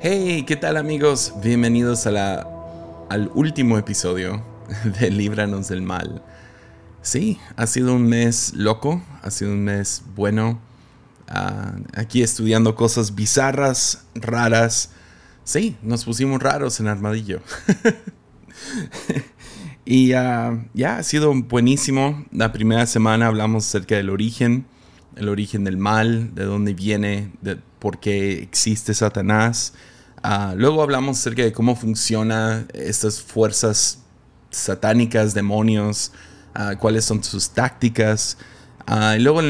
Hey, ¿qué tal amigos? Bienvenidos a la, al último episodio de Líbranos del Mal. Sí, ha sido un mes loco, ha sido un mes bueno. Ah, aquí estudiando cosas bizarras, raras. Sí, nos pusimos raros en Armadillo. y ah, ya ha sido buenísimo. La primera semana hablamos acerca del origen, el origen del mal, de dónde viene, de por qué existe Satanás. Ah, luego hablamos acerca de cómo funcionan estas fuerzas satánicas, demonios, ah, cuáles son sus tácticas. Ah, y luego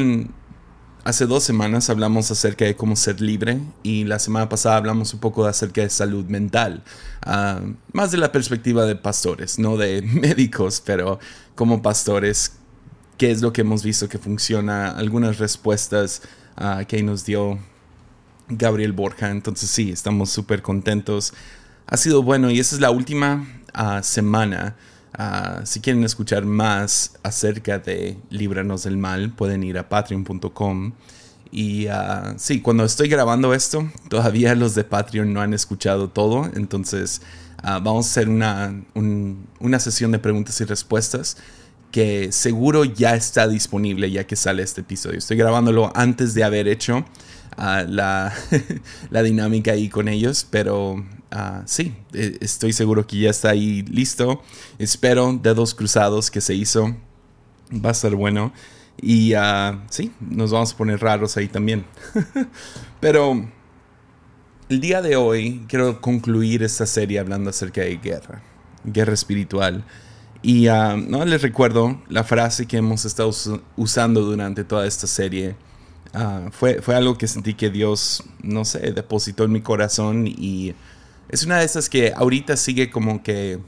hace dos semanas hablamos acerca de cómo ser libre y la semana pasada hablamos un poco acerca de salud mental, más de la perspectiva de pastores, no de médicos, pero como pastores, qué es lo que hemos visto que funciona, algunas respuestas que nos dio Gabriel Borja. Entonces sí, estamos súper contentos. Ha sido bueno y esa es la última ah, semana. Ah, si quieren escuchar más acerca de Líbranos del Mal, pueden ir a patreon.com. Y uh, sí, cuando estoy grabando esto, todavía los de Patreon no han escuchado todo. Entonces vamos a hacer una, una sesión de preguntas y respuestas que seguro ya está disponible ya que sale este episodio. Estoy grabándolo antes de haber hecho la, la, dinámica ahí con ellos, pero uh, sí, e, estoy seguro que ya está ahí listo. Espero, dedos cruzados que se hizo, va a ser bueno. Y uh, sí, nos vamos a poner raros ahí también. pero el día de hoy quiero concluir esta serie hablando acerca de guerra, guerra espiritual. Y uh, no les recuerdo la frase que hemos estado usando durante toda esta serie Ah, fue, fue algo que sentí que Dios, no sé, depositó en mi corazón y es una de esas que ahorita sigue como que,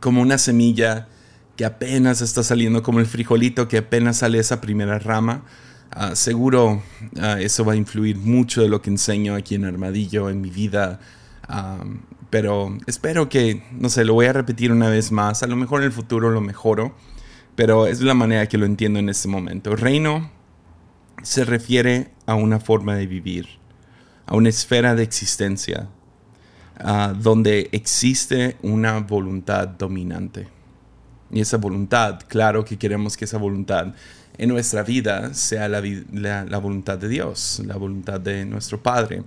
como una semilla que apenas está saliendo, como el frijolito que apenas sale esa primera rama. Ah, seguro ah, eso va a influir mucho de lo que enseño aquí en Armadillo, en mi vida. pero espero que, no sé, lo voy a repetir una vez más. A lo mejor en el futuro lo mejoro. Pero es la manera que lo entiendo en este momento. Reino se refiere a una forma de vivir, a una esfera de existencia, donde existe una voluntad dominante. Y esa voluntad, claro que queremos que esa voluntad en nuestra vida sea la, voluntad de Dios, la voluntad de nuestro Padre,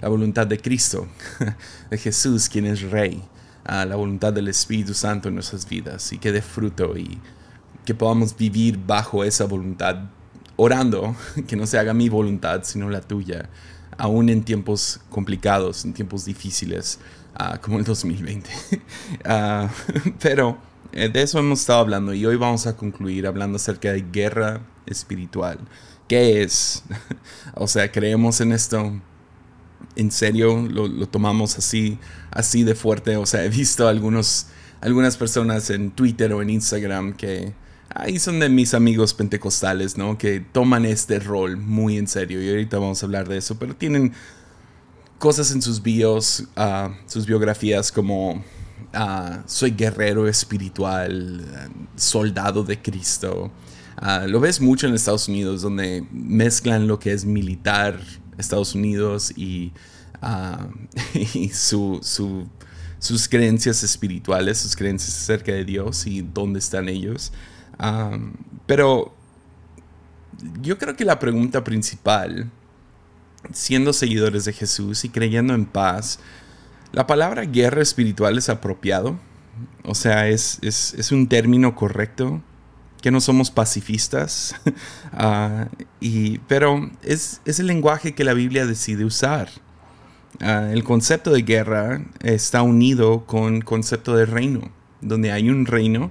la voluntad de Cristo, de Jesús, quien es Rey, la voluntad del Espíritu Santo en nuestras vidas y que dé fruto y que podamos vivir bajo esa voluntad orando que no se haga mi voluntad, sino la tuya, aún en tiempos complicados, en tiempos difíciles, ah, como el 2020. Ah, pero eh, de eso hemos estado hablando y hoy vamos a concluir hablando acerca de guerra espiritual. ¿Qué es? o sea, creemos en esto. ¿En serio lo, lo, tomamos así, así de fuerte? O sea, he visto algunos, algunas personas en Twitter o en Instagram que ahí son de mis amigos pentecostales, ¿no? Que toman este rol muy en serio y ahorita vamos a hablar de eso, pero tienen cosas en sus bios, ah, sus biografías como ah, soy guerrero espiritual, soldado de Cristo. Ah, lo ves mucho en Estados Unidos, donde mezclan lo que es militar Estados Unidos y, y su, sus creencias espirituales, sus creencias acerca de Dios y dónde están ellos pero yo creo que la pregunta principal, siendo seguidores de Jesús y creyendo en paz, la palabra guerra espiritual es apropiado. O sea, es, es, un término correcto, que no somos pacifistas, ah, y, pero es, es, el lenguaje que la Biblia decide usar. Ah, el concepto de guerra está unido con concepto de reino, donde hay un reino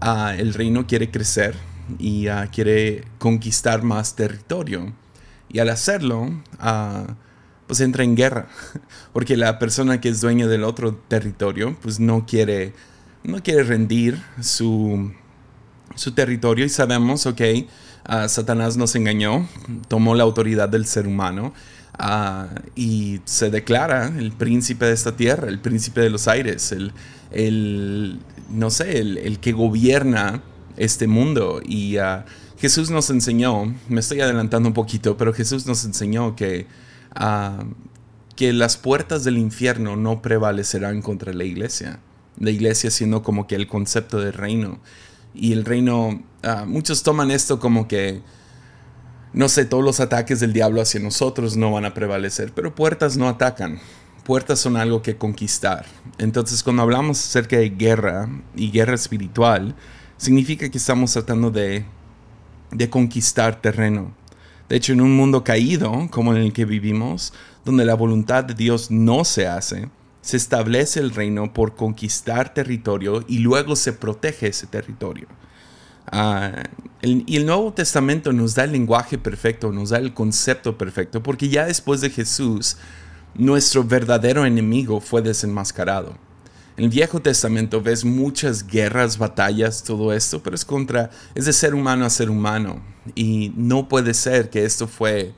Ah, el reino quiere crecer y ah, quiere conquistar más territorio. Y al hacerlo, ah, pues entra en guerra, porque la persona que es dueña del otro territorio, pues no quiere, no quiere rendir su, su territorio y sabemos, ok, Satanás nos engañó, tomó la autoridad del ser humano y se declara el príncipe de esta tierra, el príncipe de los aires, el, el no sé, el, que gobierna este mundo. Y uh, Jesús nos enseñó, me estoy adelantando un poquito, pero Jesús nos enseñó que, uh, que las puertas del infierno no prevalecerán contra la iglesia. La iglesia siendo como que el concepto del reino. Y el reino, ah, muchos toman esto como que, no sé, todos los ataques del diablo hacia nosotros no van a prevalecer, pero puertas no atacan. Puertas son algo que conquistar. Entonces cuando hablamos acerca de guerra y guerra espiritual, significa que estamos tratando de, de conquistar terreno. De hecho, en un mundo caído como en el que vivimos, donde la voluntad de Dios no se hace, se establece el reino por conquistar territorio y luego se protege ese territorio. Ah, y el Nuevo Testamento nos da el lenguaje perfecto, nos da el concepto perfecto, porque ya después de Jesús, nuestro verdadero enemigo fue desenmascarado. En el Viejo Testamento ves muchas guerras, batallas, todo esto, pero es contra, es de ser humano a ser humano. Y no puede ser que esto fue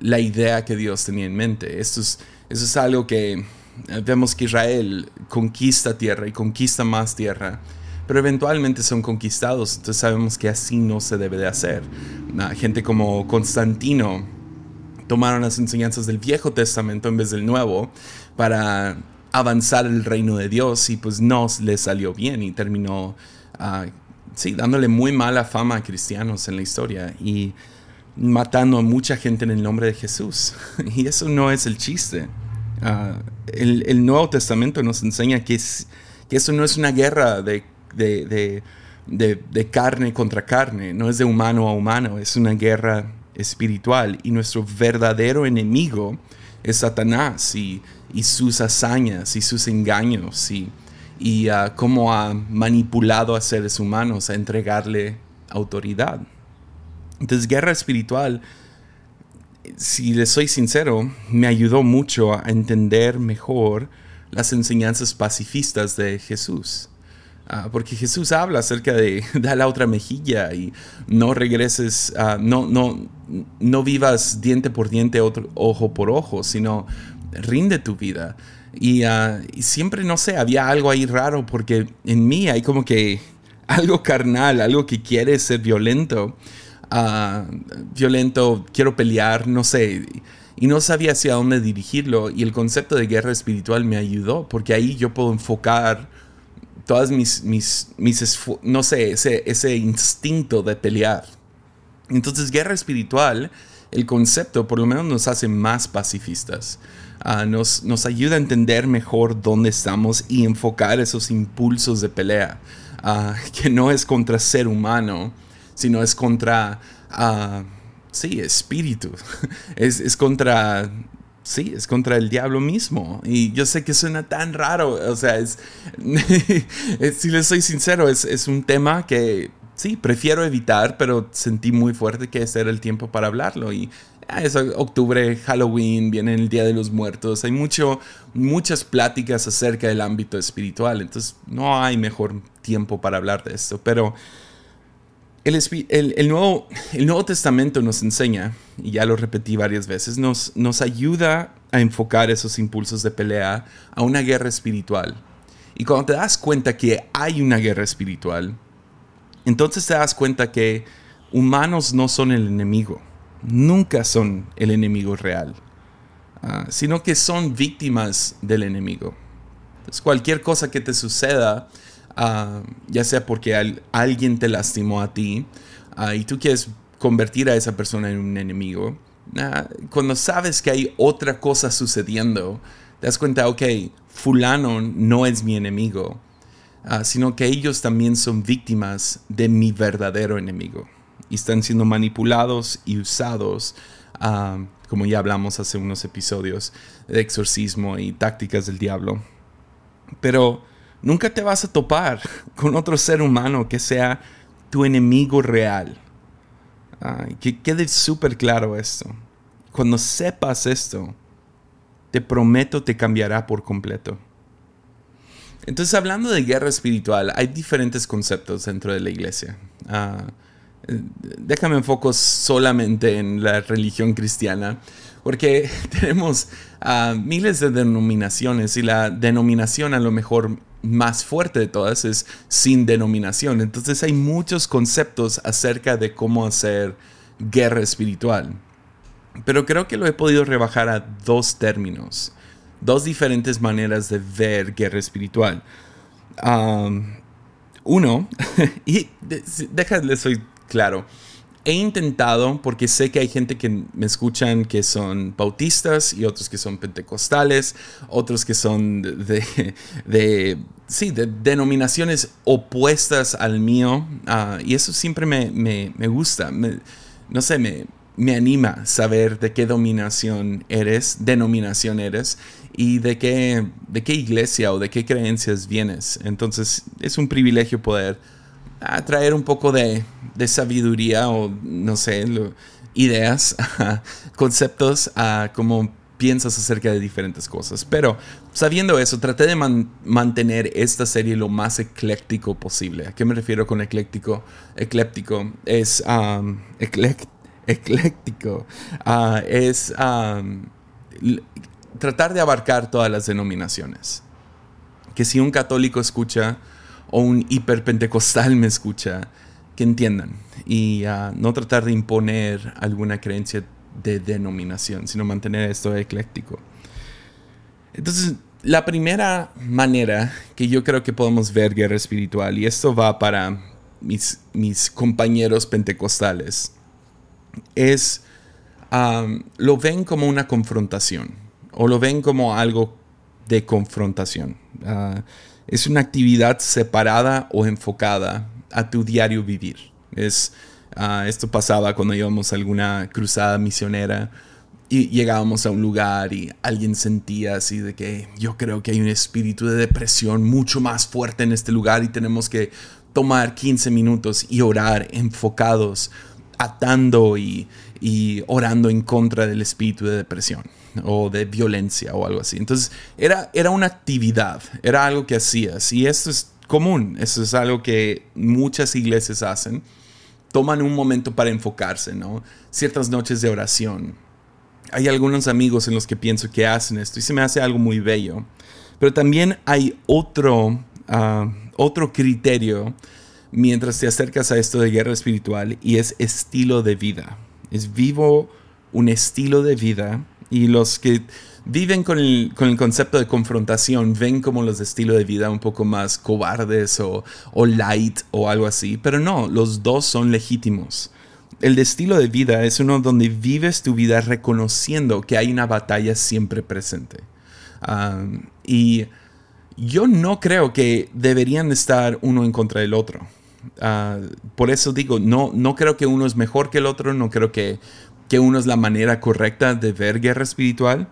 la idea que Dios tenía en mente. Esto es, eso es algo que eh, vemos que Israel conquista tierra y conquista más tierra, pero eventualmente son conquistados, entonces sabemos que así no se debe de hacer. gente como Constantino tomaron las enseñanzas del Viejo Testamento en vez del Nuevo para avanzar el reino de Dios y pues no le salió bien y terminó, uh, sí, dándole muy mala fama a cristianos en la historia y matando a mucha gente en el nombre de Jesús. Y eso no es el chiste. Uh, el, Nuevo Testamento nos enseña que, es, que eso no es una guerra de, de, de, carne contra carne, no es de humano a humano, es una guerra espiritual y nuestro verdadero enemigo es Satanás y sus hazañas y sus engaños y, y ah, cómo ha manipulado a seres humanos a entregarle autoridad. Entonces, guerra espiritual, si les soy sincero, me ayudó mucho a entender mejor las enseñanzas pacifistas de Jesús. Ah, porque Jesús habla acerca de dar la otra mejilla y no regreses, uh, no, no, no vivas diente por diente, otro, ojo por ojo, sino rinde tu vida. Ah, y, siempre, no sé, había algo ahí raro porque en mí hay como que algo carnal, algo que quiere ser violento. Violento, quiero pelear, no sé. Y no sabía hacia dónde dirigirlo. Y el concepto de guerra espiritual me ayudó porque ahí yo puedo enfocar todas mis, mis, mis no sé, ese, ese instinto de pelear. Entonces, guerra espiritual, el concepto por lo menos nos hace más pacifistas. Ah, nos, nos, ayuda a entender mejor dónde estamos y enfocar esos impulsos de pelea, ah, que no es contra ser humano, sino es contra, uh, sí, espíritu, es, es, contra, sí, es contra el diablo mismo. Y yo sé que suena tan raro, o sea, es, si les soy sincero, es, es un tema que sí, prefiero evitar, pero sentí muy fuerte que ese era el tiempo para hablarlo. Y Ah, es octubre, Halloween, viene el Día de los Muertos, hay mucho, muchas pláticas acerca del ámbito espiritual, entonces no hay mejor tiempo para hablar de esto, pero el, nuevo, el Nuevo Testamento nos enseña, y ya lo repetí varias veces, nos, nos ayuda a enfocar esos impulsos de pelea a una guerra espiritual. Y cuando te das cuenta que hay una guerra espiritual, entonces te das cuenta que humanos no son el enemigo nunca son el enemigo real, ah, sino que son víctimas del enemigo. cualquier cosa que te suceda, ah, ya sea porque alguien te lastimó a ti ah, y tú quieres convertir a esa persona en un enemigo, cuando sabes que hay otra cosa sucediendo, te das cuenta, ok, fulano no es mi enemigo, sino que ellos también son víctimas de mi verdadero enemigo y están siendo manipulados y usados, ah, como ya hablamos hace unos episodios, de exorcismo y tácticas del diablo. Pero nunca te vas a topar con otro ser humano que sea tu enemigo real. que quede súper claro esto. Cuando sepas esto, te prometo te cambiará por completo. Entonces, hablando de guerra espiritual, hay diferentes conceptos dentro de la iglesia. Ah, déjame enfoco solamente en la religión cristiana, porque tenemos uh, miles de denominaciones y la denominación a lo mejor más fuerte de todas es sin denominación. Entonces hay muchos conceptos acerca de cómo hacer guerra espiritual. Pero creo que lo he podido rebajar a dos términos, dos diferentes maneras de ver guerra espiritual. uno, y déjale, soy claro, he intentado, porque sé que hay gente que me escuchan que son bautistas y otros que son pentecostales, otros que son de, de, sí, de denominaciones opuestas al mío, ah, y eso siempre me, me, me gusta, no sé, me, me anima saber de qué dominación eres, denominación eres y de qué, de qué iglesia o de qué creencias vienes. Entonces es un privilegio poder traer un poco de, sabiduría o no sé, ideas, conceptos a cómo piensas acerca de diferentes cosas. Pero sabiendo eso, traté de mantener esta serie lo más ecléctico posible. ¿A qué me refiero con ecléctico? Ecléptico es um, ecléctico. Ah, es um, tratar de abarcar todas las denominaciones. Que si un católico escucha o un hiperpentecostal me escucha, que entiendan y uh, no tratar de imponer alguna creencia de denominación, sino mantener esto ecléctico. Entonces, la primera manera que yo creo que podemos ver guerra espiritual, y esto va para mis, mis compañeros pentecostales, es, lo ven como una confrontación, o lo ven como algo de confrontación. Uh, es una actividad separada o enfocada a tu diario vivir. Es, ah, esto pasaba cuando íbamos a alguna cruzada misionera y llegábamos a un lugar y alguien sentía así de que yo creo que hay un espíritu de depresión mucho más fuerte en este lugar y tenemos que tomar 15 minutos y orar enfocados, atando y, y orando en contra del espíritu de depresión o de violencia o algo así. Entonces era, era una actividad, era algo que hacías y esto es común, eso es algo que muchas iglesias hacen. Toman un momento para enfocarse, ¿no? Ciertas noches de oración. Hay algunos amigos en los que pienso que hacen esto y se me hace algo muy bello. Pero también hay otro, ah, otro criterio mientras te acercas a esto de guerra espiritual y es estilo de vida. Es vivo un estilo de vida y los que viven con el, concepto de confrontación ven como los de estilo de vida un poco más cobardes o, light o algo así, pero no, los dos son legítimos. El estilo de vida es uno donde vives tu vida reconociendo que hay una batalla siempre presente. y yo no creo que deberían estar uno en contra del otro. Ah, por eso digo, no, no creo que uno es mejor que el otro, no creo que que uno es la manera correcta de ver guerra espiritual,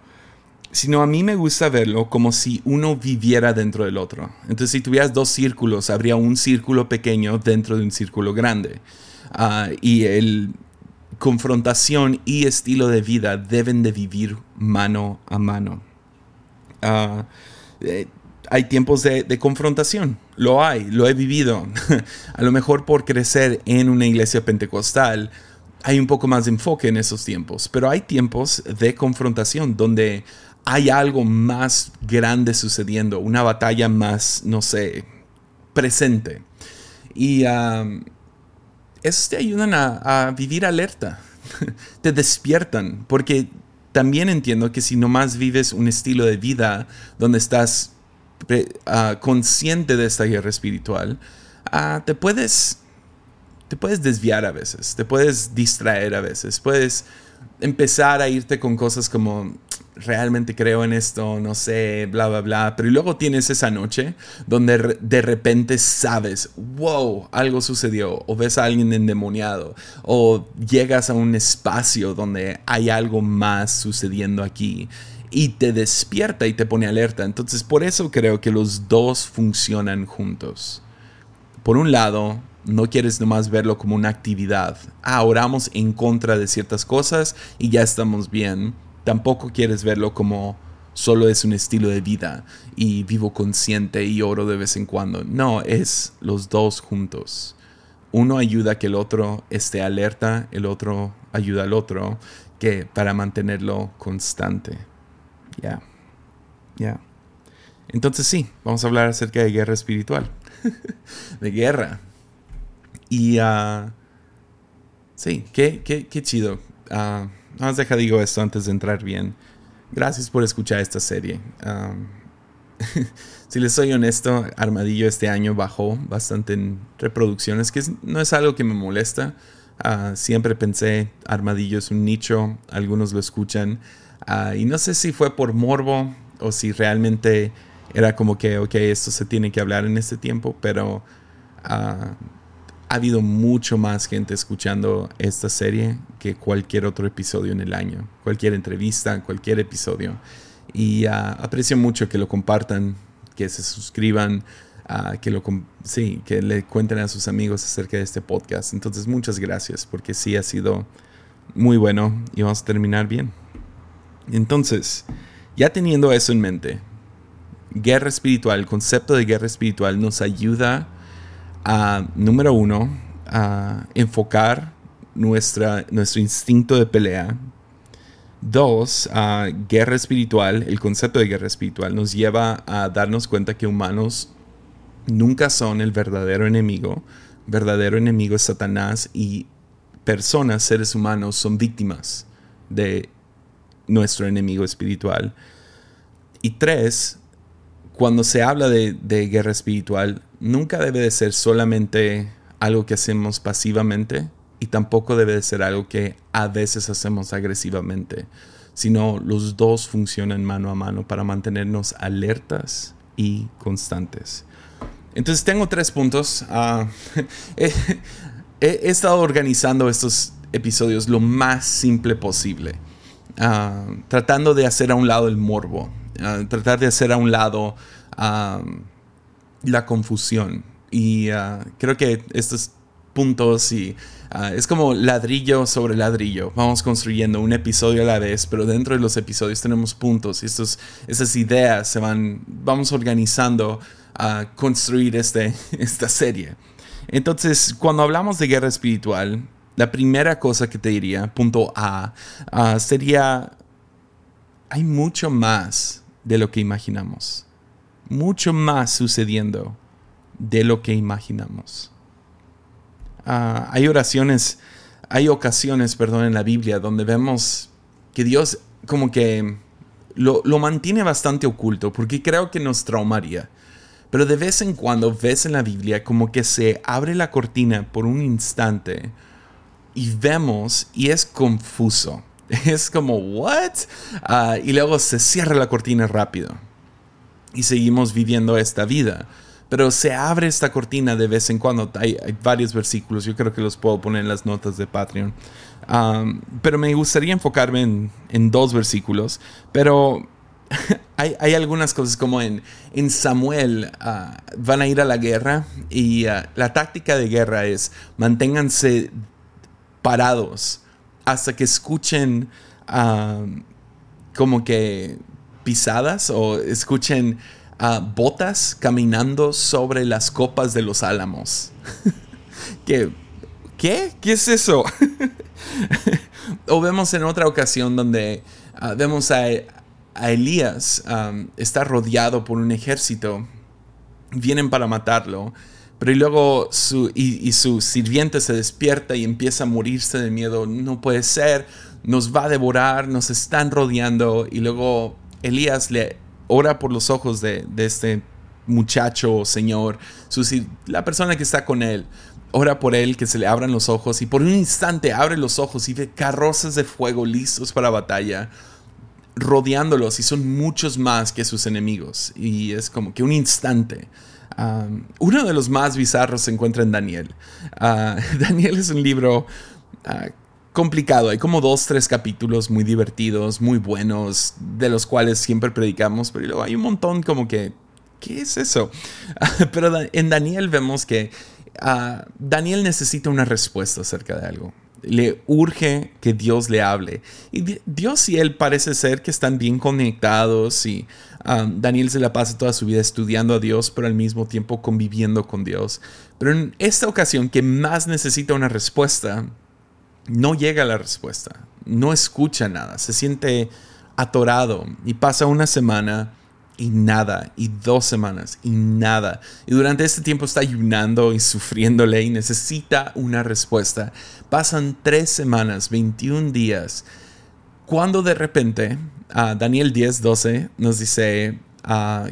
sino a mí me gusta verlo como si uno viviera dentro del otro. Entonces, si tuvieras dos círculos, habría un círculo pequeño dentro de un círculo grande. Ah, y el confrontación y estilo de vida deben de vivir mano a mano. Ah, eh, hay tiempos de, de, confrontación, lo hay, lo he vivido. a lo mejor por crecer en una iglesia pentecostal, hay un poco más de enfoque en esos tiempos, pero hay tiempos de confrontación donde hay algo más grande sucediendo, una batalla más, no sé, presente. Y um, esos te ayudan a, vivir alerta, te despiertan, porque también entiendo que si nomás vives un estilo de vida donde estás ah, consciente de esta guerra espiritual, ah, te puedes te puedes desviar a veces, te puedes distraer a veces, puedes empezar a irte con cosas como realmente creo en esto, no sé, bla, bla, bla. Pero luego tienes esa noche donde de repente sabes, wow, algo sucedió, o ves a alguien endemoniado, o llegas a un espacio donde hay algo más sucediendo aquí y te despierta y te pone alerta. Entonces, por eso creo que los dos funcionan juntos. Por un lado, no quieres nomás verlo como una actividad. Ah, oramos en contra de ciertas cosas y ya estamos bien. Tampoco quieres verlo como solo es un estilo de vida y vivo consciente y oro de vez en cuando. No, es los dos juntos. Uno ayuda a que el otro esté alerta, el otro ayuda al otro que para mantenerlo constante. Ya. Ya. Entonces sí, vamos a hablar acerca de guerra espiritual. de guerra. Y uh, sí, qué, qué, qué chido. Uh, Vamos deja digo esto antes de entrar bien. Gracias por escuchar esta serie. si les soy honesto, Armadillo este año bajó bastante en reproducciones, que no es algo que me molesta. Ah, siempre pensé, Armadillo es un nicho, algunos lo escuchan. Ah, y no sé si fue por morbo o si realmente era como que, ok, esto se tiene que hablar en este tiempo, pero ah, ha habido mucho más gente escuchando esta serie que cualquier otro episodio en el año, cualquier entrevista, cualquier episodio. Y ah, aprecio mucho que lo compartan, que se suscriban, uh, que, lo, sí, que le cuenten a sus amigos acerca de este podcast. Entonces, muchas gracias, porque sí ha sido muy bueno y vamos a terminar bien. Entonces, ya teniendo eso en mente, guerra espiritual, el concepto de guerra espiritual nos ayuda a, número uno, a enfocar nuestra, nuestro instinto de pelea. Dos, a guerra espiritual, el concepto de guerra espiritual nos lleva a darnos cuenta que humanos nunca son el verdadero enemigo. Verdadero enemigo es Satanás y personas, seres humanos, son víctimas de nuestro enemigo espiritual. Y tres, cuando se habla de, guerra espiritual, nunca debe de ser solamente algo que hacemos pasivamente y tampoco debe de ser algo que a veces hacemos agresivamente, sino los dos funcionan mano a mano para mantenernos alertas y constantes. Entonces tengo tres puntos. Ah, he, estado organizando estos episodios lo más simple posible, ah, tratando de hacer a un lado el morbo, tratar de hacer a un lado la confusión. Y ah, creo que estos puntos y ah, es como ladrillo sobre ladrillo. Vamos construyendo un episodio a la vez, pero dentro de los episodios tenemos puntos y estos, esas ideas se van, vamos organizando a construir este, esta serie. Entonces, cuando hablamos de guerra espiritual, la primera cosa que te diría, punto A, ah, sería, hay mucho más de lo que imaginamos. Mucho más sucediendo de lo que imaginamos. Ah, hay oraciones, hay ocasiones, perdón, en la Biblia donde vemos que Dios como que lo, lo mantiene bastante oculto porque creo que nos traumaría. Pero de vez en cuando ves en la Biblia como que se abre la cortina por un instante y vemos y es confuso. Es como, ¿what? Ah, y luego se cierra la cortina rápido. Y seguimos viviendo esta vida. Pero se abre esta cortina de vez en cuando. Hay, varios versículos, yo creo que los puedo poner en las notas de Patreon. pero me gustaría enfocarme en, dos versículos. Pero hay, algunas cosas como en, en Samuel ah, van a ir a la guerra y ah, la táctica de guerra es manténganse parados hasta que escuchen como que pisadas o escuchen botas caminando sobre las copas de los álamos. ¿Qué? ¿Qué? ¿Qué es eso? o vemos en otra ocasión donde ah, vemos a, Elías está rodeado por un ejército. Vienen para matarlo. Pero y luego su, y, su sirviente se despierta y empieza a morirse de miedo. No puede ser, nos va a devorar, nos están rodeando. Y luego Elías le ora por los ojos de, este muchacho, señor, la persona que está con él. Ora por él, que se le abran los ojos y por un instante abre los ojos y ve carrozas de fuego listos para batalla rodeándolos y son muchos más que sus enemigos. Y es como que un instante uno de los más bizarros se encuentra en Daniel. Ah, Daniel es un libro ah, complicado. Hay como dos, tres capítulos muy divertidos, muy buenos, de los cuales siempre predicamos, pero luego hay un montón como que, ¿qué es eso? pero en Daniel vemos que ah, Daniel necesita una respuesta acerca de algo le urge que Dios le hable. Y Dios y él parece ser que están bien conectados y um, Daniel se la pasa toda su vida estudiando a Dios, pero al mismo tiempo conviviendo con Dios. Pero en esta ocasión que más necesita una respuesta, no llega la respuesta, no escucha nada, se siente atorado y pasa una semana y nada, y dos semanas y nada. Y durante este tiempo está ayunando y sufriéndole y necesita una respuesta. Pasan tres semanas, 21 días, Cuando de repente, a Daniel 10, 12 nos dice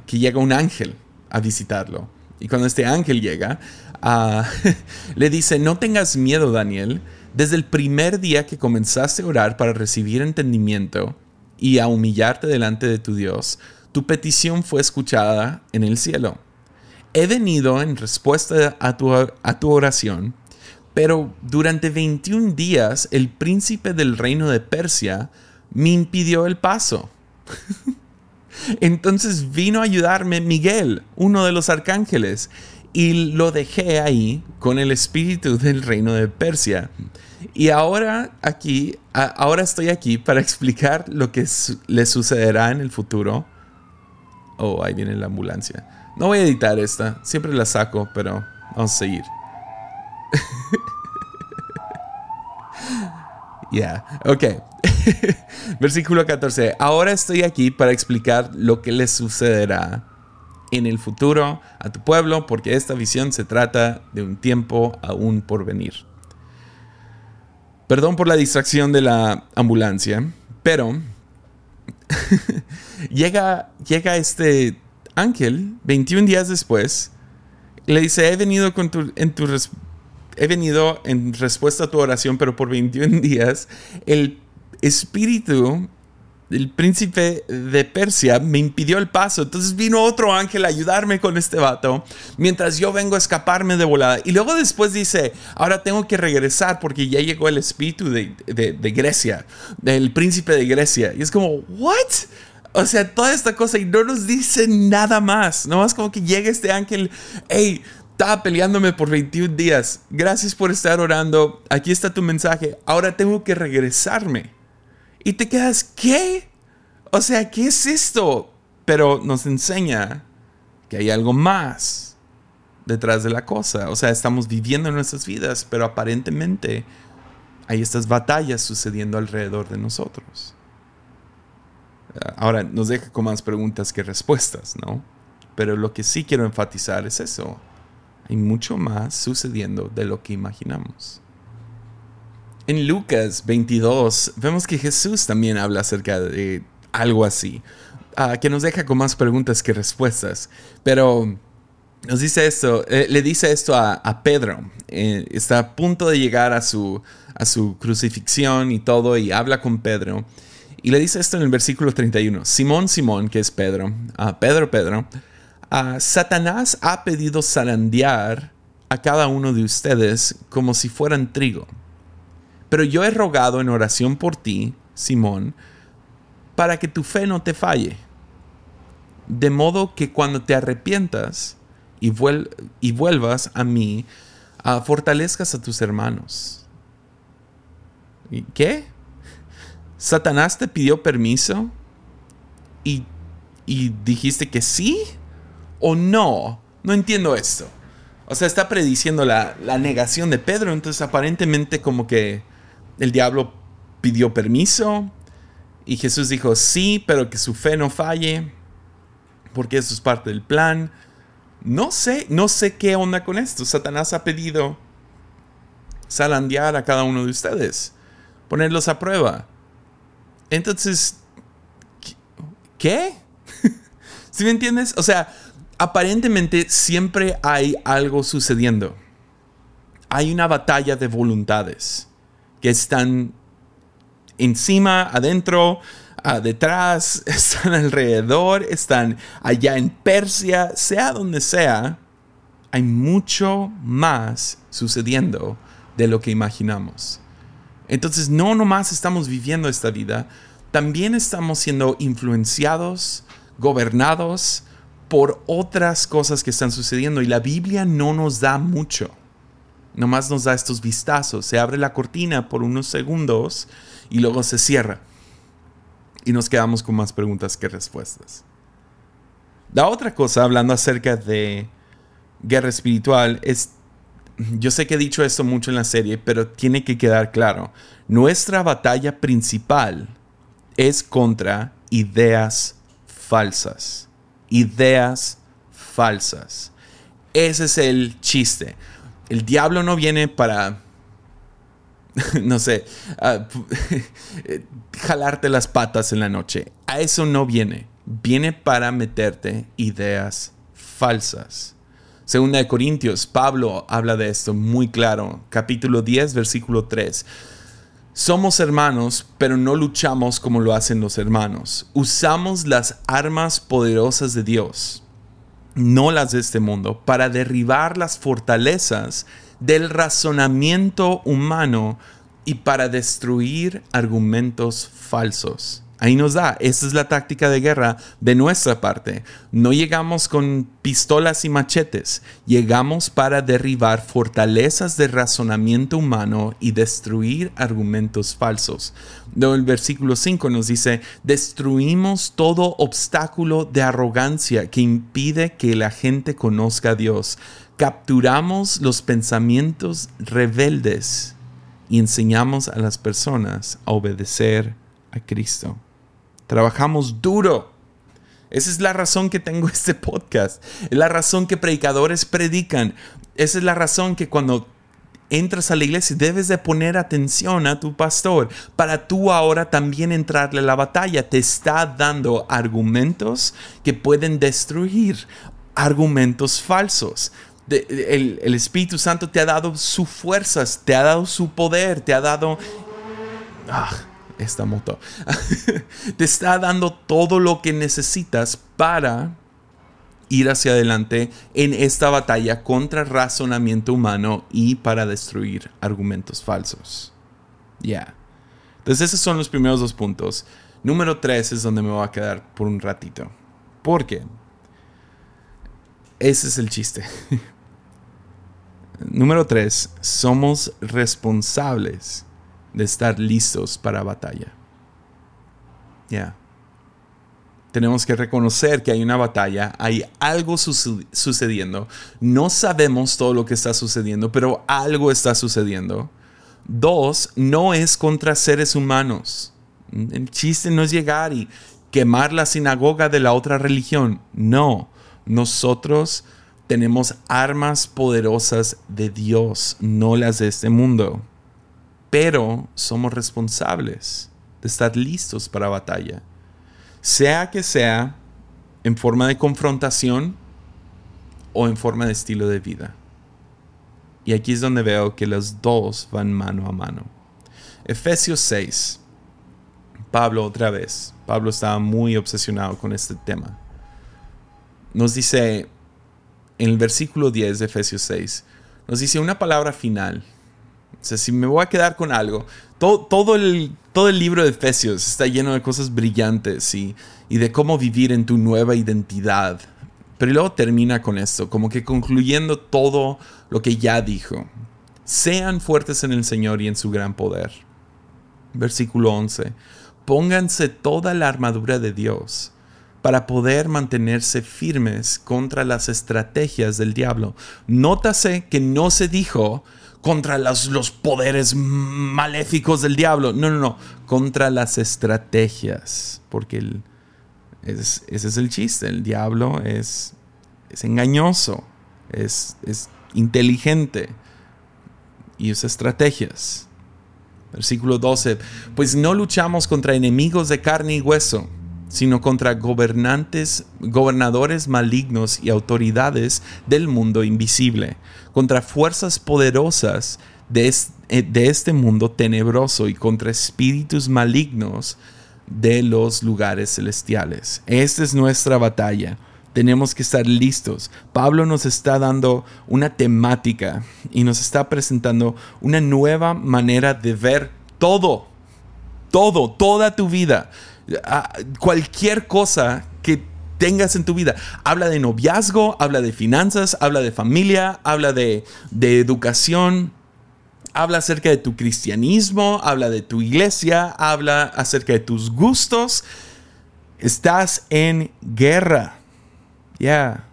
que llega un ángel a visitarlo. Y cuando este ángel llega, le dice, no tengas miedo, Daniel. Desde el primer día que comenzaste a orar para recibir entendimiento y a humillarte delante de tu Dios, tu petición fue escuchada en el cielo. He venido en respuesta a tu, a tu oración, pero durante 21 días el príncipe del reino de Persia me impidió el paso. Entonces vino a ayudarme Miguel, uno de los arcángeles, y lo dejé ahí con el espíritu del reino de Persia. Y ahora aquí, ahora estoy aquí para explicar lo que le sucederá en el futuro. Oh, ahí viene la ambulancia. No voy a editar esta, siempre la saco, pero vamos a seguir. Ya, ok. Versículo 14. Ahora estoy aquí para explicar lo que le sucederá en el futuro a tu pueblo, porque esta visión se trata de un tiempo aún por venir. Perdón por la distracción de la ambulancia, pero llega, llega este ángel 21 días después, le dice, he venido con tu, en tu he venido en respuesta a tu oración, pero por 21 días, el espíritu el príncipe de Persia me impidió el paso. Entonces vino otro ángel a ayudarme con este vato mientras yo vengo a escaparme de volada. Y luego después dice, ahora tengo que regresar porque ya llegó el espíritu de, de, Grecia, del príncipe de Grecia. Y es como, ¿what? O sea, toda esta cosa y no nos dice nada más. Nomás como que llega este ángel, hey, estaba peleándome por 21 días. Gracias por estar orando. Aquí está tu mensaje. Ahora tengo que regresarme. Y te quedas, ¿qué? O sea, ¿qué es esto? Pero nos enseña que hay algo más detrás de la cosa. O sea, estamos viviendo nuestras vidas, pero aparentemente hay estas batallas sucediendo alrededor de nosotros. Ahora, nos deja con más preguntas que respuestas, ¿no? Pero lo que sí quiero enfatizar es eso. Hay mucho más sucediendo de lo que imaginamos. En Lucas 22 vemos que Jesús también habla acerca de algo así, ah, que nos deja con más preguntas que respuestas. Pero nos dice esto, eh, le dice esto a, Pedro. Eh, está a punto de llegar a su, a su crucifixión y todo, y habla con Pedro. Y le dice esto en el versículo 31. Simón, Simón, que es Pedro, a Pedro, Pedro, a Satanás ha pedido zarandear a cada uno de ustedes como si fueran trigo. Pero yo he rogado en oración por ti, Simón, para que tu fe no te falle. De modo que cuando te arrepientas y, vuelvas a mí, ah, fortalezcas a tus hermanos. ¿Y ¿Qué? ¿Satanás te pidió permiso? ¿Y, y dijiste que sí o no? No entiendo esto. O sea, está prediciendo la, la negación de Pedro, entonces aparentemente como que el diablo pidió permiso y Jesús dijo sí, pero que su fe no falle, porque eso es parte del plan. No sé, no sé qué onda con esto. Satanás ha pedido zarandear a cada uno de ustedes, ponerlos a prueba. Entonces, ¿qué? ¿Sí me entiendes? O sea, aparentemente siempre hay algo sucediendo. Hay una batalla de voluntades que están encima, adentro, detrás, están alrededor, están allá en Persia, sea donde sea, hay mucho más sucediendo de lo que imaginamos. Entonces no nomás estamos viviendo esta vida, también estamos siendo influenciados, gobernados por otras cosas que están sucediendo y la Biblia no nos da mucho nomás nos da estos vistazos. Se abre la cortina por unos segundos y luego se cierra. Y nos quedamos con más preguntas que respuestas. La otra cosa, hablando acerca de guerra espiritual, es, yo sé que he dicho esto mucho en la serie, pero tiene que quedar claro. Nuestra batalla principal es contra ideas falsas. Ideas falsas. Ese es el chiste el diablo no viene para no sé, jalarte las patas en la noche. A eso no viene. Viene para meterte ideas falsas. Segunda de Corintios, Pablo habla de esto muy claro. Capítulo 10, versículo 3. Somos hermanos, pero no luchamos como lo hacen los hermanos. Usamos las armas poderosas de Dios, no las de este mundo, para derribar las fortalezas del razonamiento humano y para destruir argumentos falsos. Ahí nos da, esa es la táctica de guerra de nuestra parte. No llegamos con pistolas y machetes, llegamos para derribar fortalezas de razonamiento humano y destruir argumentos falsos. El versículo 5 nos dice, destruimos todo obstáculo de arrogancia que impide que la gente conozca a Dios. Capturamos los pensamientos rebeldes y enseñamos a las personas a obedecer a Cristo. Trabajamos duro. Esa es la razón que tengo este podcast. Es la razón que predicadores predican. Esa es la razón que cuando entras a la iglesia debes de poner atención a tu pastor para tú ahora también entrarle a la batalla. Te está dando argumentos que pueden destruir argumentos falsos. el, el, Espíritu Santo te ha dado sus fuerzas, te ha dado su poder, te ha dado... Ah, esta moto. te está dando todo lo que necesitas para ir hacia adelante en esta batalla contra razonamiento humano y para destruir argumentos falsos. Ya. Entonces esos son los primeros dos puntos. Número tres es donde me voy a quedar por un ratito. Porque ese es el chiste. Número tres, somos responsables de estar listos para batalla. Ya. Tenemos que reconocer que hay una batalla, hay algo sucediendo. No sabemos todo lo que está sucediendo, pero algo está sucediendo. Dos, no es contra seres humanos. El chiste no es llegar y quemar la sinagoga de la otra religión. No, nosotros tenemos armas poderosas de Dios, no las de este mundo pero somos responsables de estar listos para batalla. Sea que sea en forma de confrontación o en forma de estilo de vida. Y aquí es donde veo que los dos van mano a mano. Efesios 6. Pablo otra vez. Pablo estaba muy obsesionado con este tema. Nos dice en el versículo 10 de Efesios 6, nos dice una palabra final o sea, si me voy a quedar con algo, todo, todo, el, todo el libro de Efesios está lleno de cosas brillantes y, y de cómo vivir en tu nueva identidad. Pero luego termina con esto, como que concluyendo todo lo que ya dijo. Sean fuertes en el Señor y en su gran poder. Versículo 11. Pónganse toda la armadura de Dios para poder mantenerse firmes contra las estrategias del diablo. Nótase que no se dijo contra los, poderes maléficos del diablo. No, no, no. Contra las estrategias. Porque ese es el chiste. El diablo es, es engañoso. Es, es inteligente. Y usa estrategias. Versículo 12. Pues no luchamos contra enemigos de carne y hueso sino contra gobernantes, gobernadores malignos y autoridades del mundo invisible, contra fuerzas poderosas de, eh, de este mundo tenebroso y contra espíritus malignos de los lugares celestiales. Esta es nuestra batalla. Tenemos que estar listos. Pablo nos está dando una temática y nos está presentando una nueva manera de ver todo, todo, toda tu vida cualquier cosa que tengas en tu vida. Habla de noviazgo, habla de finanzas, habla de familia, habla de, educación, habla acerca de tu cristianismo, habla de tu iglesia, habla acerca de tus gustos. Estás en guerra. Ya.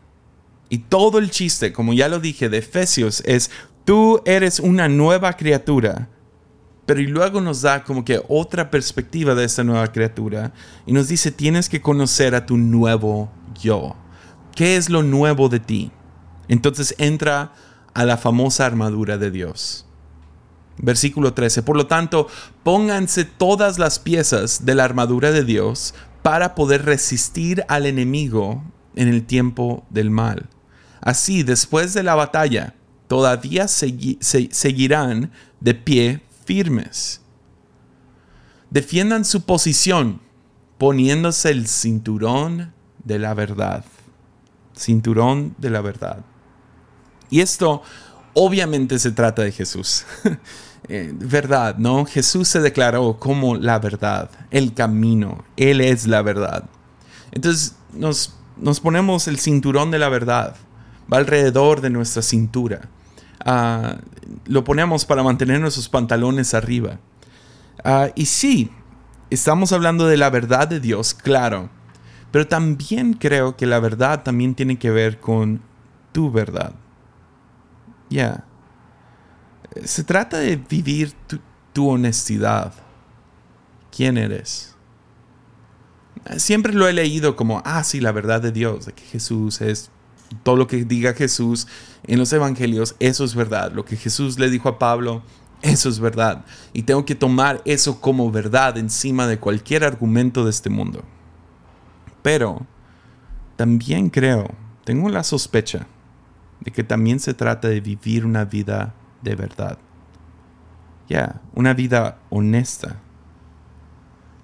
Y todo el chiste, como ya lo dije, de Efesios es, tú eres una nueva criatura pero y luego nos da como que otra perspectiva de esta nueva criatura y nos dice, tienes que conocer a tu nuevo yo. ¿Qué es lo nuevo de ti? Entonces entra a la famosa armadura de Dios. Versículo 13. Por lo tanto, pónganse todas las piezas de la armadura de Dios para poder resistir al enemigo en el tiempo del mal. Así, después de la batalla, todavía seguirán de pie firmes. Defiendan su posición poniéndose el cinturón de la verdad. Cinturón de la verdad. Y esto obviamente se trata de Jesús. Eh, verdad, ¿no? Jesús se declaró como la verdad, el camino, Él es la verdad. Entonces nos, nos ponemos el cinturón de la verdad, va alrededor de nuestra cintura. Ah, lo ponemos para mantener nuestros pantalones arriba. Ah, y sí, estamos hablando de la verdad de Dios, claro, pero también creo que la verdad también tiene que ver con tu verdad. Ya. Se trata de vivir tu, honestidad. ¿Quién eres? Siempre lo he leído como, ah, sí, la verdad de Dios, de que Jesús es todo lo que diga Jesús en los evangelios, eso es verdad. Lo que Jesús le dijo a Pablo, eso es verdad. Y tengo que tomar eso como verdad encima de cualquier argumento de este mundo. Pero también creo, tengo la sospecha de que también se trata de vivir una vida de verdad. Ya, una vida honesta.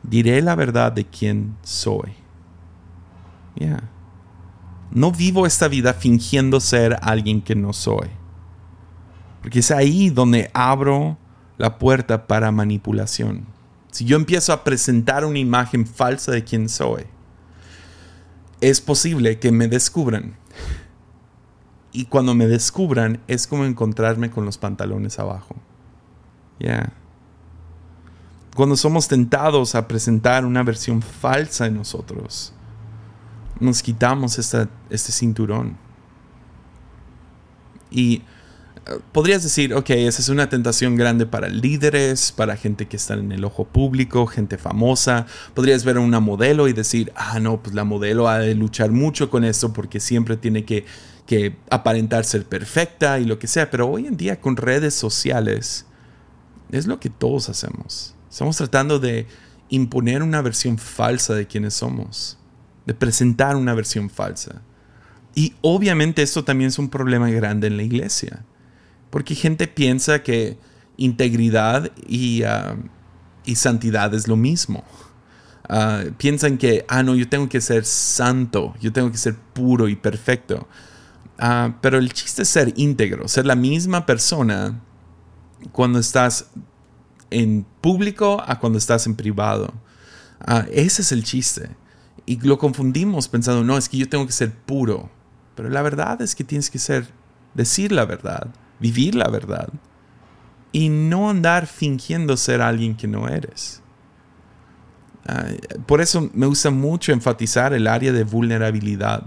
Diré la verdad de quién soy. Ya. No vivo esta vida fingiendo ser alguien que no soy. Porque es ahí donde abro la puerta para manipulación. Si yo empiezo a presentar una imagen falsa de quién soy, es posible que me descubran y cuando me descubran es como encontrarme con los pantalones abajo. Ya. Cuando somos tentados a presentar una versión falsa de nosotros, nos quitamos este cinturón. Y eh, podrías decir, ok, esa es una tentación grande para líderes, para gente que está en el ojo público, gente famosa. Podrías ver a una modelo y decir, ah, no, pues la modelo ha de luchar mucho con esto porque siempre tiene que que aparentar ser perfecta y lo que sea, pero hoy en día con redes sociales es lo que todos hacemos. Estamos tratando de imponer una versión falsa de quienes somos, de presentar una versión falsa. Y obviamente esto también es un problema grande en la iglesia, porque gente piensa que integridad y, ah, santidad es lo mismo. Ah, piensan que, ah, no, yo tengo que ser santo, yo tengo que ser puro y perfecto. Ah, pero el chiste es ser íntegro, ser la misma persona cuando estás en público a cuando estás en privado. Ese es el chiste. Y lo confundimos pensando, no, es que yo tengo que ser puro. Pero la verdad es que tienes que ser, decir la verdad, vivir la verdad. Y no andar fingiendo ser alguien que no eres. Por eso me gusta mucho enfatizar el área de vulnerabilidad.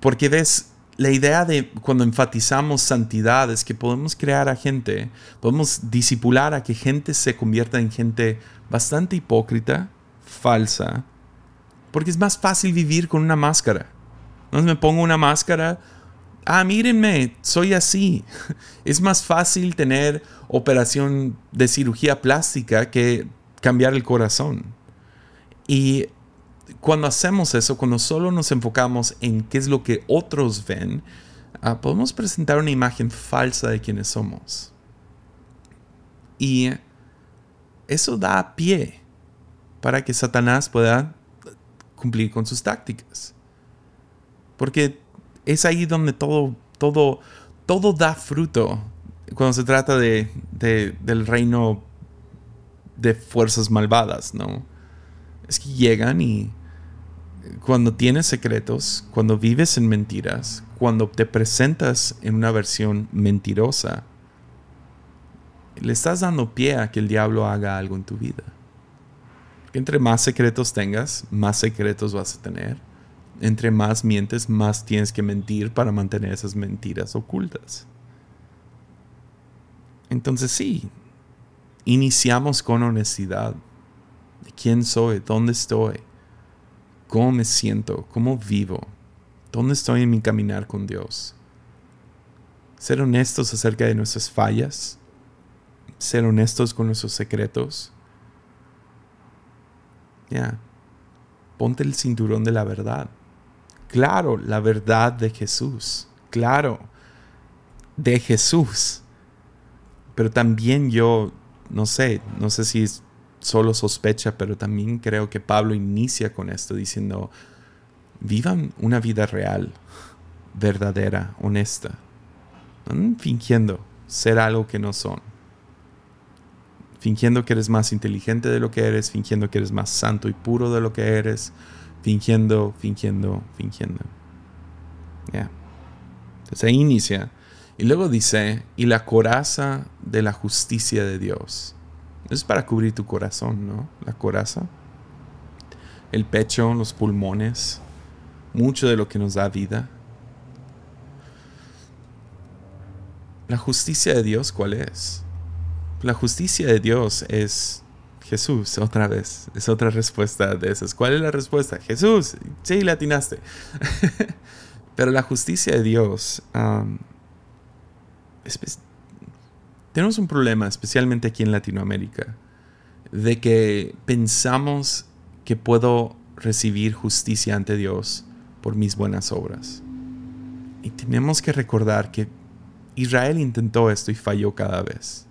Porque ves, la idea de cuando enfatizamos santidad es que podemos crear a gente, podemos disipular a que gente se convierta en gente bastante hipócrita, falsa, porque es más fácil vivir con una máscara. No me pongo una máscara, ah, mírenme, soy así. Es más fácil tener operación de cirugía plástica que cambiar el corazón. Y cuando hacemos eso, cuando solo nos enfocamos en qué es lo que otros ven, ah, podemos presentar una imagen falsa de quienes somos. Y eso da pie para que Satanás pueda cumplir con sus tácticas. Porque es ahí donde todo, todo, todo da fruto cuando se trata de, del reino de fuerzas malvadas, ¿no? Es que llegan y cuando tienes secretos, cuando vives en mentiras, cuando te presentas en una versión mentirosa, le estás dando pie a que el diablo haga algo en tu vida. Entre más secretos tengas, más secretos vas a tener. Entre más mientes, más tienes que mentir para mantener esas mentiras ocultas. Entonces sí, iniciamos con honestidad. ¿Quién soy? ¿Dónde estoy? cómo me siento, cómo vivo, dónde estoy en mi caminar con Dios. Ser honestos acerca de nuestras fallas, ser honestos con nuestros secretos. Ponte el cinturón de la verdad. Claro, la verdad de Jesús. Claro, de Jesús. Pero también yo, no sé, no sé si es solo sospecha, pero también creo que Pablo inicia con esto diciendo, vivan una vida real, verdadera, honesta. No fingiendo ser algo que no son. Fingiendo que eres más inteligente de lo que eres, fingiendo que eres más santo y puro de lo que eres, fingiendo, fingiendo, fingiendo. Ya. Entonces ahí inicia. Y luego dice, y la coraza de la justicia de Dios. Es para cubrir tu corazón, ¿no? La coraza. El pecho, los pulmones, mucho de lo que nos da vida. La justicia de Dios, ¿cuál es? La justicia de Dios es Jesús, otra vez. Es otra respuesta de esas. ¿Cuál es la respuesta? Jesús. Sí, le atinaste. Pero la justicia de Dios. tenemos un problema, especialmente aquí en Latinoamérica, de que pensamos que puedo recibir justicia ante Dios por mis buenas obras. Y tenemos que recordar que Israel intentó esto y falló cada vez.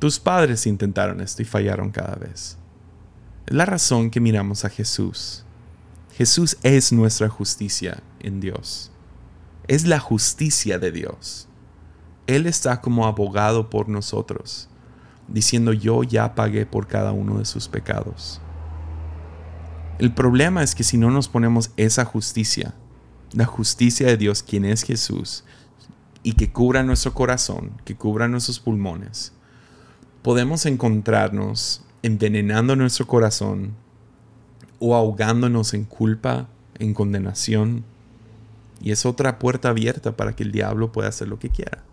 Tus padres intentaron esto y fallaron cada vez. Es la razón que miramos a Jesús. Jesús es nuestra justicia en Dios. Es la justicia de Dios. Él está como abogado por nosotros, diciendo yo ya pagué por cada uno de sus pecados. El problema es que si no nos ponemos esa justicia, la justicia de Dios, quien es Jesús, y que cubra nuestro corazón, que cubra nuestros pulmones, podemos encontrarnos envenenando nuestro corazón o ahogándonos en culpa, en condenación. Y es otra puerta abierta para que el diablo pueda hacer lo que quiera.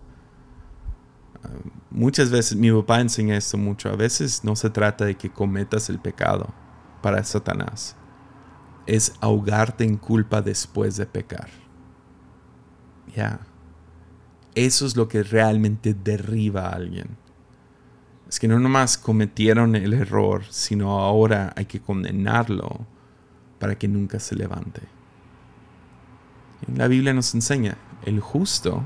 Ah, muchas veces, mi papá enseña esto mucho, a veces no se trata de que cometas el pecado para Satanás, es ahogarte en culpa después de pecar. Ya. Eso es lo que realmente derriba a alguien. Es que no nomás cometieron el error, sino ahora hay que condenarlo para que nunca se levante. la Biblia nos enseña, el justo,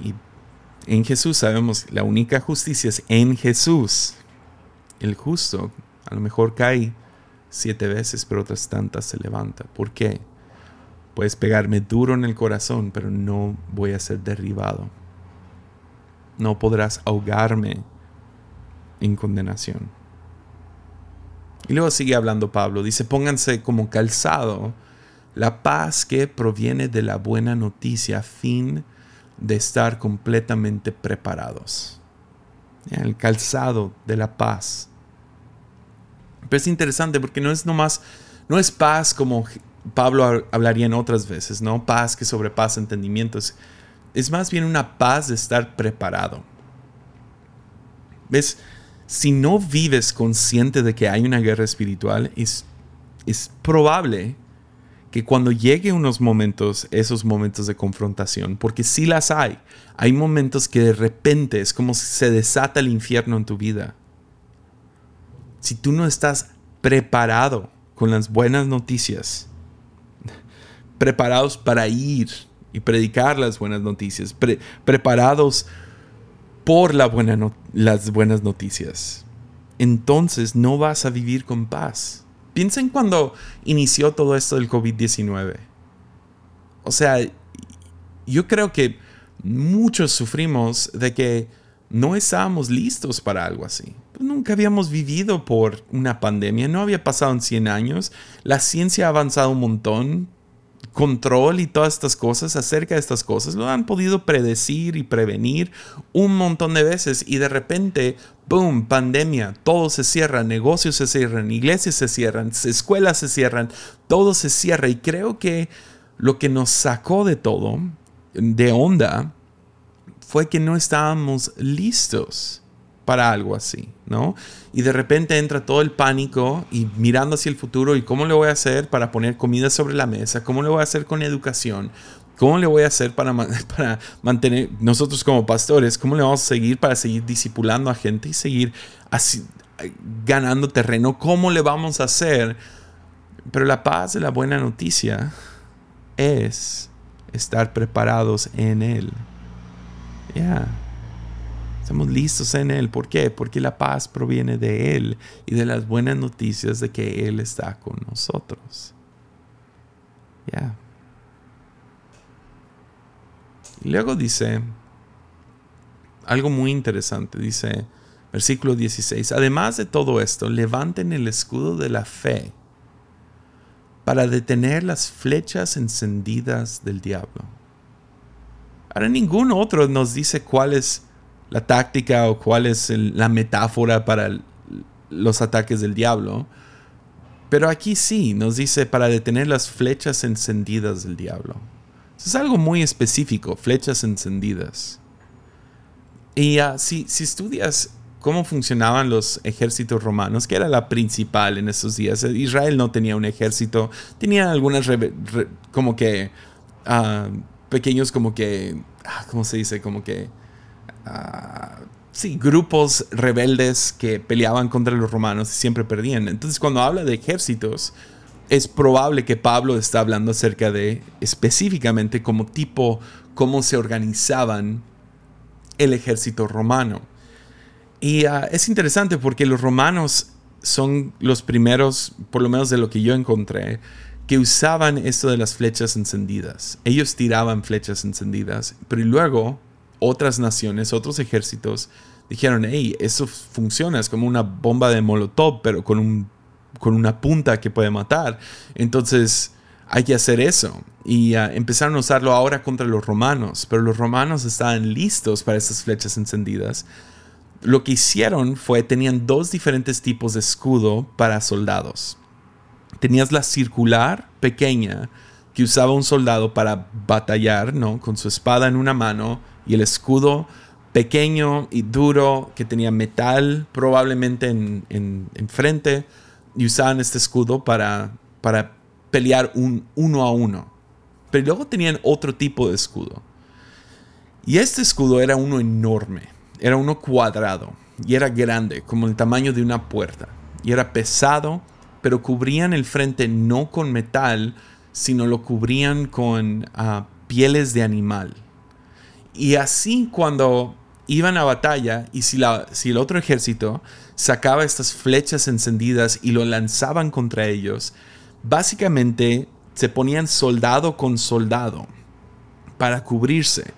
y en Jesús sabemos, la única justicia es en Jesús. El justo a lo mejor cae siete veces, pero otras tantas se levanta. ¿Por qué? Puedes pegarme duro en el corazón, pero no voy a ser derribado. No podrás ahogarme en condenación. Y luego sigue hablando Pablo. Dice, pónganse como calzado la paz que proviene de la buena noticia a fin de estar completamente preparados. El calzado de la paz. Pero es interesante porque no es nomás, no es paz como Pablo hablaría en otras veces, ¿no? Paz que sobrepasa entendimientos. Es más bien una paz de estar preparado. ¿Ves? Si no vives consciente de que hay una guerra espiritual, es, es probable que cuando llegue unos momentos, esos momentos de confrontación, porque sí las hay, hay momentos que de repente es como si se desata el infierno en tu vida. Si tú no estás preparado con las buenas noticias, preparados para ir y predicar las buenas noticias, preparados por la buena las buenas noticias, entonces no vas a vivir con paz. Piensen cuando inició todo esto del COVID-19. O sea, yo creo que muchos sufrimos de que no estábamos listos para algo así. Nunca habíamos vivido por una pandemia, no había pasado en 100 años. La ciencia ha avanzado un montón, control y todas estas cosas acerca de estas cosas lo han podido predecir y prevenir un montón de veces. Y de repente, boom, pandemia, todo se cierra, negocios se cierran, iglesias se cierran, escuelas se cierran, todo se cierra. Y creo que lo que nos sacó de todo, de onda, fue que no estábamos listos para algo así, Y de repente entra todo el pánico y mirando hacia el futuro y cómo le voy a hacer para poner comida sobre la mesa, cómo le voy a hacer con educación, ¿Cómo le voy a hacer para, para mantener, nosotros como pastores, cómo le vamos a seguir para seguir discipulando a gente y seguir así, ganando terreno? ¿Cómo le vamos a hacer? Pero la paz de la buena noticia es estar preparados en Él. Estamos listos en Él. ¿Por qué? Porque la paz proviene de Él y de las buenas noticias de que Él está con nosotros. Ya. Luego dice algo muy interesante. Dice, versículo 16, además de todo esto, levanten el escudo de la fe para detener las flechas encendidas del diablo. Ahora ningún otro nos dice cuál es la táctica o cuál es la metáfora para los ataques del diablo. Pero aquí sí nos dice para detener las flechas encendidas del diablo. Es algo muy específico, flechas encendidas. Y si, si estudias cómo funcionaban los ejércitos romanos, que era la principal en esos días. Israel no tenía un ejército, tenía algunas como que ah, pequeños como que, ah, ¿cómo se dice? Como que, sí, grupos rebeldes que peleaban contra los romanos y siempre perdían. Entonces cuando habla de ejércitos, es probable que Pablo está hablando acerca de específicamente como tipo, cómo se organizaban el ejército romano. Y ah, es interesante porque los romanos son los primeros, por lo menos de lo que yo encontré, que usaban esto de las flechas encendidas. Ellos tiraban flechas encendidas, pero luego otras naciones, otros ejércitos, dijeron, hey, eso funciona, es como una bomba de molotov, pero con un con una punta que puede matar. Entonces hay que hacer eso. Y ah, empezaron a usarlo ahora contra los romanos, pero los romanos estaban listos para esas flechas encendidas. Lo que hicieron fue, tenían dos diferentes tipos de escudo para soldados. Tenías la circular pequeña, que usaba un soldado para batallar, ¿no? Con su espada en una mano y el escudo pequeño y duro que tenía metal probablemente en, en, en frente y usaban este escudo para, para pelear un uno a uno. Pero luego tenían otro tipo de escudo. Y este escudo era uno enorme, era uno cuadrado y era grande, como el tamaño de una puerta. Y era pesado, pero cubrían el frente no con metal, sino lo cubrían con ah, pieles de animal. Y así cuando iban a batalla y si, la, si el otro ejército sacaba estas flechas encendidas y lo lanzaban contra ellos, básicamente se ponían soldado con soldado para cubrirse.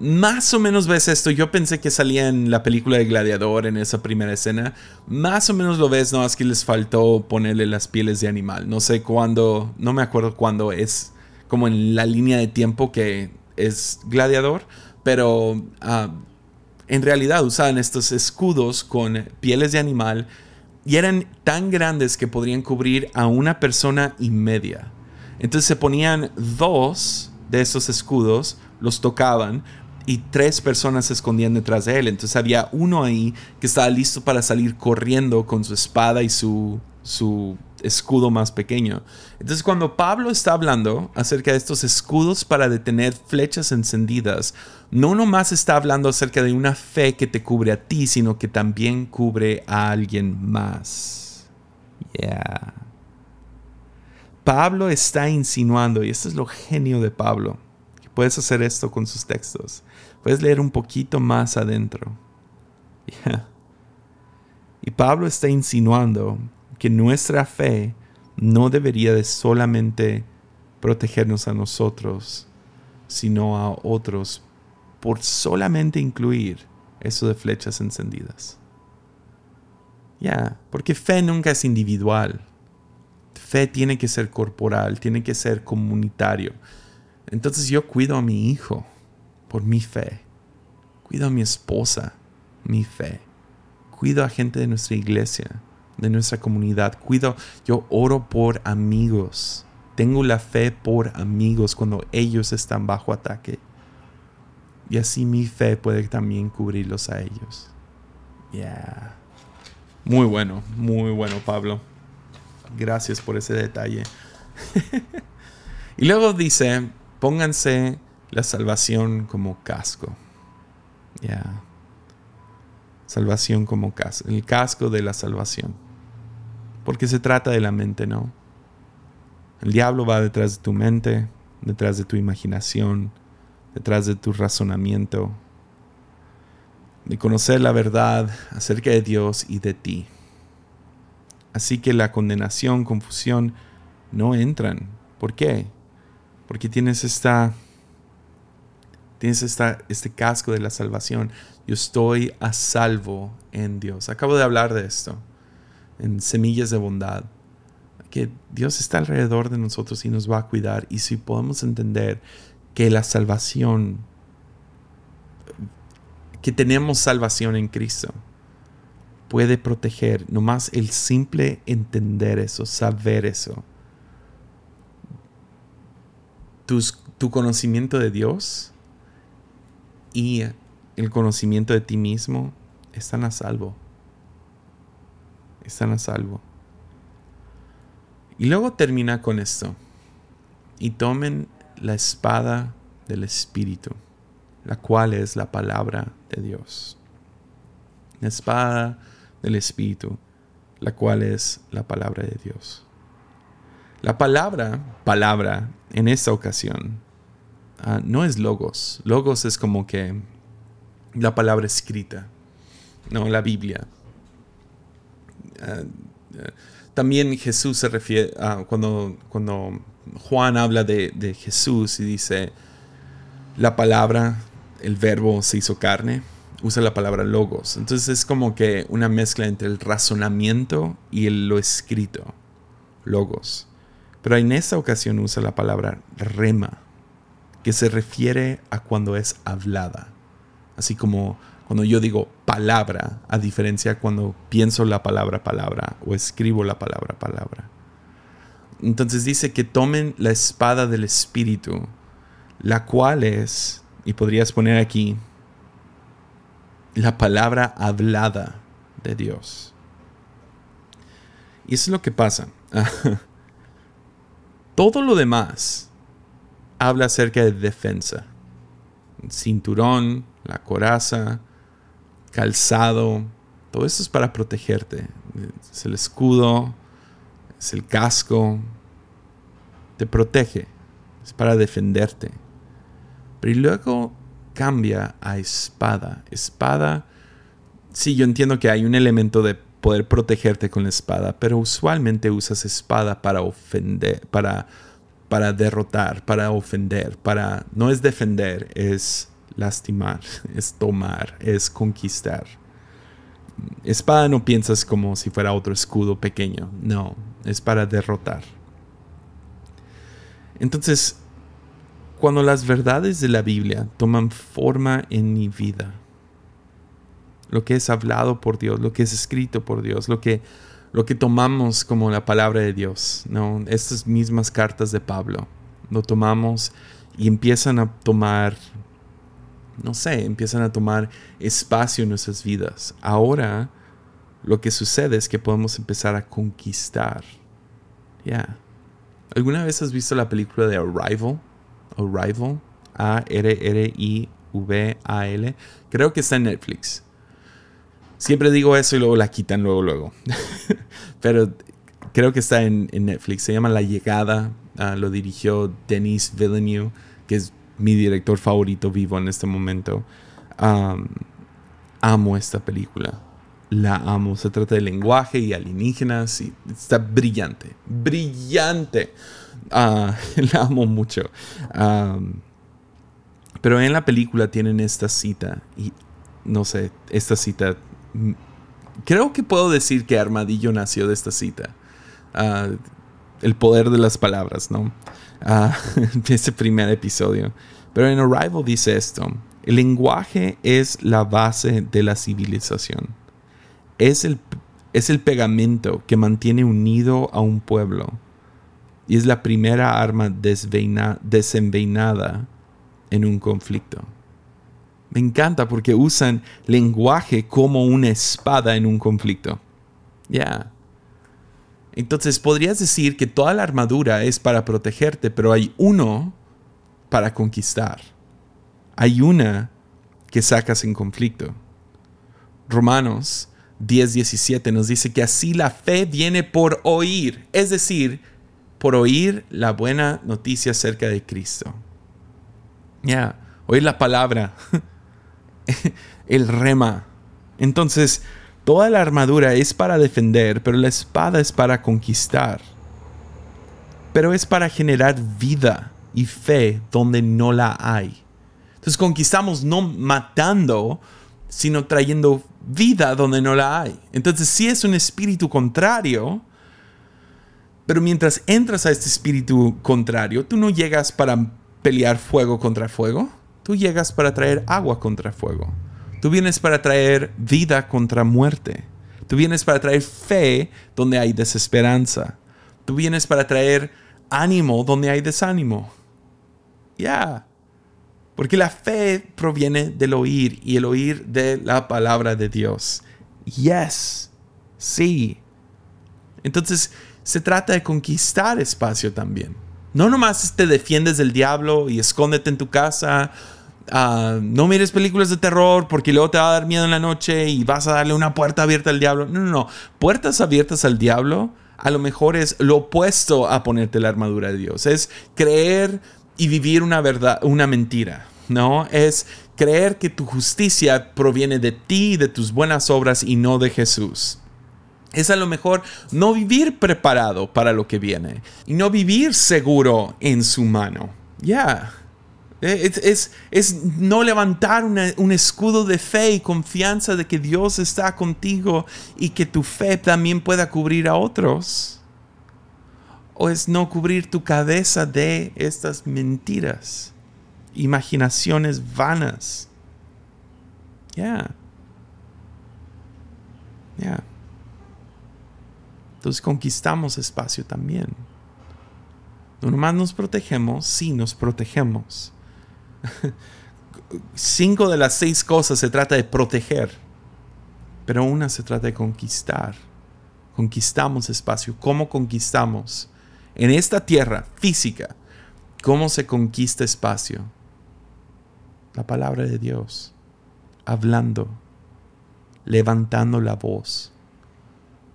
Más o menos ves esto, yo pensé que salía en la película de Gladiador en esa primera escena, más o menos lo ves, no es que les faltó ponerle las pieles de animal, no sé cuándo, no me acuerdo cuándo es como en la línea de tiempo que es Gladiador, pero ah, en realidad usaban estos escudos con pieles de animal y eran tan grandes que podrían cubrir a una persona y media. Entonces se ponían dos de esos escudos, los tocaban y tres personas se escondían detrás de él. Entonces había uno ahí que estaba listo para salir corriendo con su espada y su, su escudo más pequeño. Entonces cuando Pablo está hablando acerca de estos escudos para detener flechas encendidas, no nomás está hablando acerca de una fe que te cubre a ti, sino que también cubre a alguien más. Yeah. Pablo está insinuando, y esto es lo genio de Pablo, puedes hacer esto con sus textos. Puedes leer un poquito más adentro. Y Pablo está insinuando que nuestra fe no debería de solamente protegernos a nosotros, sino a otros, por solamente incluir eso de flechas encendidas. Ya, porque fe nunca es individual. Fe tiene que ser corporal, tiene que ser comunitario. Entonces yo cuido a mi hijo por mi fe. Cuido a mi esposa, mi fe. Cuido a gente de nuestra iglesia, de nuestra comunidad. Cuido, yo oro por amigos. Tengo la fe por amigos cuando ellos están bajo ataque. Y así mi fe puede también cubrirlos a ellos. Yeah. Muy bueno, muy bueno, Pablo. Gracias por ese detalle. y luego dice, pónganse la salvación como casco. Ya. Salvación como casco. El casco de la salvación. Porque se trata de la mente, ¿no? El diablo va detrás de tu mente, detrás de tu imaginación, detrás de tu razonamiento, de conocer la verdad acerca de Dios y de ti. Así que la condenación, confusión, no entran. ¿Por qué? Porque tienes esta tienes esta, este casco de la salvación. Yo estoy a salvo en Dios. Acabo de hablar de esto en Semillas de Bondad. Que Dios está alrededor de nosotros y nos va a cuidar. Y si podemos entender que la salvación, que tenemos salvación en Cristo, puede proteger, nomás el simple entender eso, saber eso. tu conocimiento de Dios y el conocimiento de ti mismo están a salvo. Están a salvo. Y luego termina con esto. Y tomen la espada del Espíritu, la cual es la palabra de Dios. La espada del Espíritu, la cual es la palabra de Dios. La palabra, palabra, en esta ocasión, ah, no es logos. Logos es como que la palabra escrita, no la Biblia. Ah, también Jesús se refiere, cuando, cuando Juan habla de, de Jesús y dice, la palabra, el verbo se hizo carne, usa la palabra logos. Entonces es como que una mezcla entre el razonamiento y lo escrito, logos. Pero en esta ocasión usa la palabra rema, que se refiere a cuando es hablada. Así como cuando yo digo palabra, a diferencia cuando pienso la palabra palabra o escribo la palabra palabra. Entonces dice que tomen la espada del Espíritu, la cual es, y podrías poner aquí, la palabra hablada de Dios. Y eso es lo que pasa. Todo lo demás habla acerca de defensa. Cinturón, la coraza, calzado, todo eso es para protegerte. Es el escudo, es el casco, te protege, es para defenderte. Pero luego cambia a espada. Espada, sí, yo entiendo que hay un elemento de poder protegerte con la espada, pero usualmente usas espada para ofender, para, para derrotar, para ofender, para no es defender, es lastimar, es tomar, es conquistar. Espada no piensas como si fuera otro escudo pequeño, no, es para derrotar. Entonces, cuando las verdades de la Biblia toman forma en mi vida, lo que es hablado por Dios, lo que es escrito por Dios, lo que, lo que tomamos como la palabra de Dios, ¿no? estas mismas cartas de Pablo, lo tomamos y empiezan a tomar, no sé, empiezan a tomar espacio en nuestras vidas. Ahora lo que sucede es que podemos empezar a conquistar. Ya. ¿Alguna vez has visto la película de Arrival? Arrival. A-R-R-I-V-A-L. Creo que está en Netflix. Siempre digo eso y luego la quitan luego, luego. Pero creo que está en, Netflix. Se llama La Llegada. Ah, lo dirigió Denis Villeneuve, que es mi director favorito vivo en este momento. amo esta película. La amo. Se trata de lenguaje y alienígenas y está brillante. Brillante. Ah, la amo mucho. pero en la película tienen esta cita y no sé, esta cita. Mm, creo que puedo decir que Armadillo nació de esta cita. Ah, el poder de las palabras, ¿no? Ese primer episodio. Pero en Arrival dice esto. El lenguaje es la base de la civilización. Es el, es el pegamento que mantiene unido a un pueblo y es la primera arma desenvainada en un conflicto. Me encanta porque usan lenguaje como una espada en un conflicto. Ya. Entonces podrías decir que toda la armadura es para protegerte, pero hay uno para conquistar. Hay una que sacas en conflicto. Romanos 10:17 nos dice que así la fe viene por oír, es decir, por oír la buena noticia acerca de Cristo. Ya, oír la palabra, el rema. Entonces, toda la armadura es para defender, pero la espada es para conquistar. Pero es para generar vida y fe donde no la hay. Entonces conquistamos no matando, sino trayendo vida donde no la hay. Entonces si es un espíritu contrario, pero mientras entras a este espíritu contrario, tú no llegas para pelear fuego contra fuego, tú llegas para traer agua contra fuego. Tú vienes para traer vida contra muerte. Tú vienes para traer fe donde hay desesperanza. Tú vienes para traer ánimo donde hay desánimo. Ya. Porque la fe proviene del oír y el oír de la palabra de Dios. Yes. Sí. Entonces se trata de conquistar espacio también. No nomás te defiendes del diablo y escóndete en tu casa. Ah, no mires películas de terror porque luego te va a dar miedo en la noche y vas a darle una puerta abierta al diablo. No, no, no. Puertas abiertas al diablo a lo mejor es lo opuesto a ponerte la armadura de Dios. Es creer y vivir una verdad, una mentira. ¿no? Es creer que tu justicia proviene de ti, de tus buenas obras y no de Jesús. Es a lo mejor no vivir preparado para lo que viene y no vivir seguro en su mano. Ya. Es, es, no levantar un escudo de fe y confianza de que Dios está contigo y que tu fe también pueda cubrir a otros. O es no cubrir tu cabeza de estas mentiras imaginaciones vanas. Ya. Ya. Entonces conquistamos espacio también. No nomás nos protegemos, sí nos protegemos. Cinco de las seis cosas se trata de proteger, pero una se trata de conquistar. Conquistamos espacio. ¿Cómo conquistamos? En esta tierra física, ¿cómo se conquista espacio? la palabra de Dios, hablando, levantando la voz.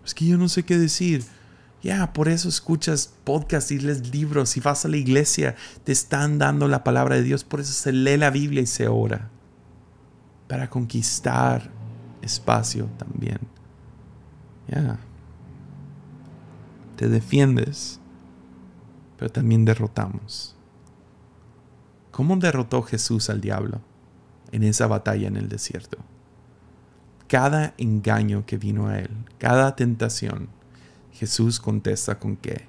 Es que yo no sé qué decir. Ya, por eso escuchas podcasts y lees libros. Si vas a la iglesia, te están dando la palabra de Dios. Por eso se lee la Biblia y se ora. Para conquistar espacio también. Ya. Te defiendes, pero también derrotamos. ¿Cómo derrotó Jesús al diablo en esa batalla en el desierto? Cada engaño que vino a él, cada tentación, Jesús contesta con qué?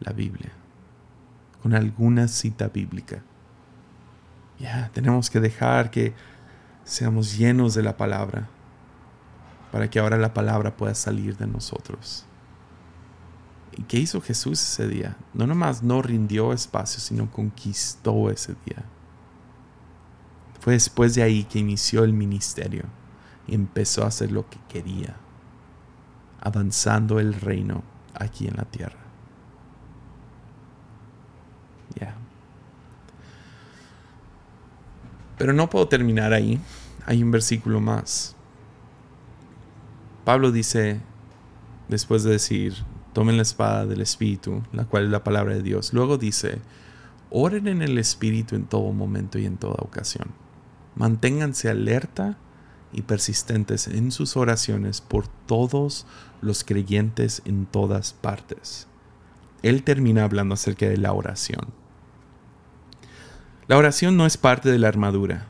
La Biblia, con alguna cita bíblica. Ya, tenemos que dejar que seamos llenos de la palabra para que ahora la palabra pueda salir de nosotros. ¿Y qué hizo Jesús ese día? No nomás no rindió espacio, sino conquistó ese día. Fue después de ahí que inició el ministerio y empezó a hacer lo que quería, avanzando el reino aquí en la tierra. Ya. Pero no puedo terminar ahí. Hay un versículo más. Pablo dice, después de decir, tomen la espada del Espíritu, la cual es la palabra de Dios. Luego dice, oren en el Espíritu en todo momento y en toda ocasión. Manténganse alerta y persistentes en sus oraciones por todos los creyentes en todas partes. Él termina hablando acerca de la oración. La oración no es parte de la armadura,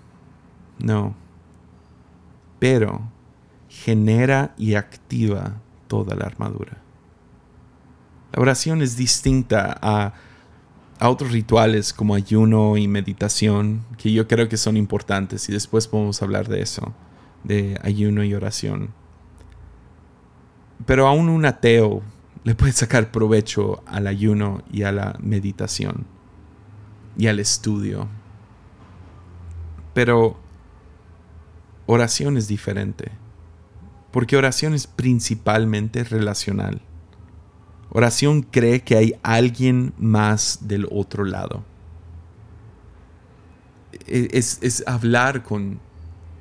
no, pero genera y activa toda la armadura. La oración es distinta a, otros rituales como ayuno y meditación, que yo creo que son importantes y después podemos hablar de eso, de ayuno y oración. Pero aún un ateo le puede sacar provecho al ayuno y a la meditación y al estudio. Pero oración es diferente, porque oración es principalmente relacional. Oración cree que hay alguien más del otro lado. e, es, es hablar con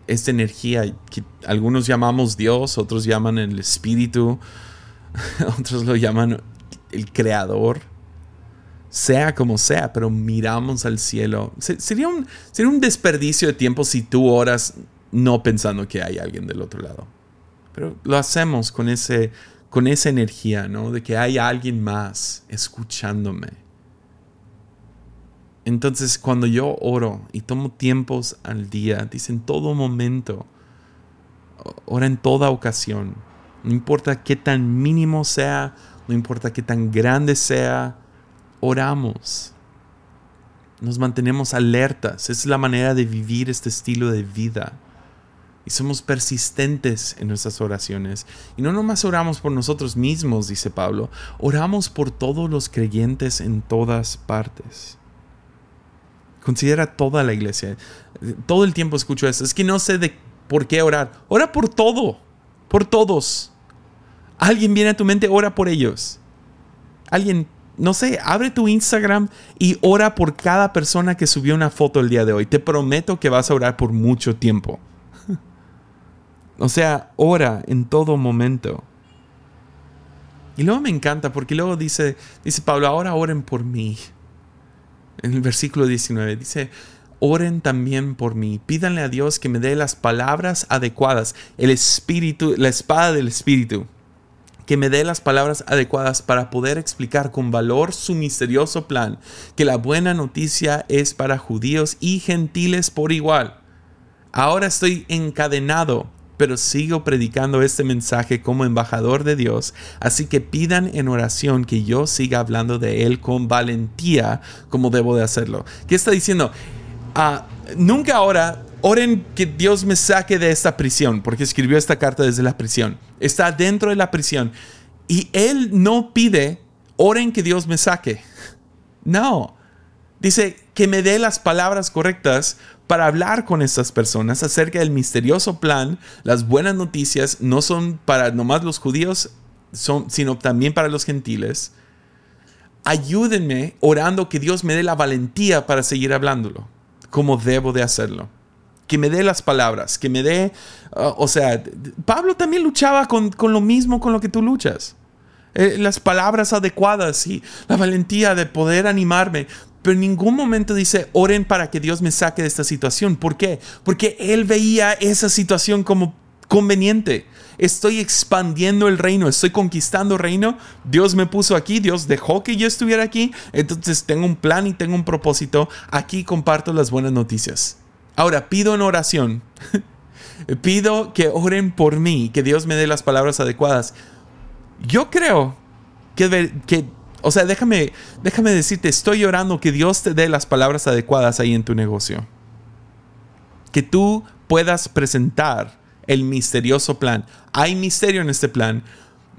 esta energía que algunos llamamos Dios, otros llaman el Espíritu, otros lo llaman el Creador. Sea como sea, pero miramos al cielo. Sería un, sería un desperdicio de tiempo si tú oras no pensando que hay alguien del otro lado. Pero lo hacemos con, ese, con esa energía, ¿no? De que hay alguien más escuchándome. Entonces, cuando yo oro y tomo tiempos al día, dice en todo momento, ora en toda ocasión. No importa qué tan mínimo sea, no importa qué tan grande sea, oramos. Nos mantenemos alertas. es la manera de vivir este estilo de vida. Y somos persistentes en nuestras oraciones. Y no nomás oramos por nosotros mismos, dice Pablo, oramos por todos los creyentes en todas partes. Considera toda la iglesia. Todo el tiempo escucho eso. Es que no sé de por qué orar. Ora por todo. Por todos. Alguien viene a tu mente, ora por ellos. Alguien, no sé, abre tu Instagram y ora por cada persona que subió una foto el día de hoy. Te prometo que vas a orar por mucho tiempo. o sea, ora en todo momento. Y luego me encanta porque luego dice, dice Pablo, ahora oren por mí en el versículo 19. Dice, oren también por mí, pídanle a Dios que me dé las palabras adecuadas, el espíritu, la espada del espíritu, que me dé las palabras adecuadas para poder explicar con valor su misterioso plan, que la buena noticia es para judíos y gentiles por igual. Ahora estoy encadenado pero sigo predicando este mensaje como embajador de Dios, así que pidan en oración que yo siga hablando de Él con valentía como debo de hacerlo. ¿Qué está diciendo? Ah, nunca ahora oren que Dios me saque de esta prisión, porque escribió esta carta desde la prisión. Está dentro de la prisión y Él no pide, oren que Dios me saque. No. Dice que me dé las palabras correctas para hablar con estas personas acerca del misterioso plan. Las buenas noticias no son para nomás los judíos, son, sino también para los gentiles. Ayúdenme orando que Dios me dé la valentía para seguir hablándolo, como debo de hacerlo. Que me dé las palabras, que me dé, uh, o sea, Pablo también luchaba con, con, lo mismo con lo que tú luchas. Eh, las palabras adecuadas y la valentía de poder animarme pero en ningún momento dice, oren para que Dios me saque de esta situación. ¿Por qué? Porque él veía esa situación como conveniente. Estoy expandiendo el reino, estoy conquistando el reino. Dios me puso aquí, Dios dejó que yo estuviera aquí. Entonces tengo un plan y tengo un propósito. Aquí comparto las buenas noticias. Ahora pido en oración. pido que oren por mí, que Dios me dé las palabras adecuadas. Yo creo que, que o sea, déjame, déjame decirte, estoy orando que Dios te dé las palabras adecuadas ahí en tu negocio. Que tú puedas presentar el misterioso plan. Hay misterio en este plan.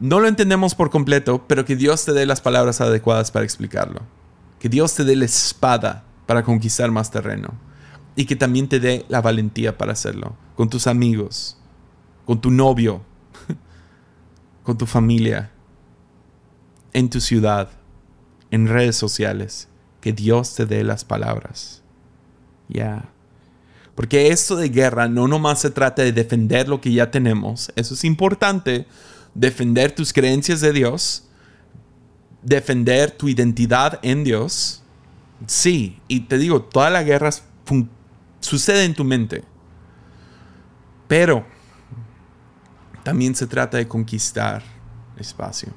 No lo entendemos por completo, pero que Dios te dé las palabras adecuadas para explicarlo. Que Dios te dé la espada para conquistar más terreno. Y que también te dé la valentía para hacerlo. Con tus amigos, con tu novio, con tu familia en tu ciudad, en redes sociales. Que Dios te dé las palabras. Ya. Porque esto de guerra no nomás se trata de defender lo que ya tenemos. Eso es importante. Defender tus creencias de Dios. Defender tu identidad en Dios. Sí. Y te digo, toda la guerra sucede en tu mente. Pero también se trata de conquistar espacio.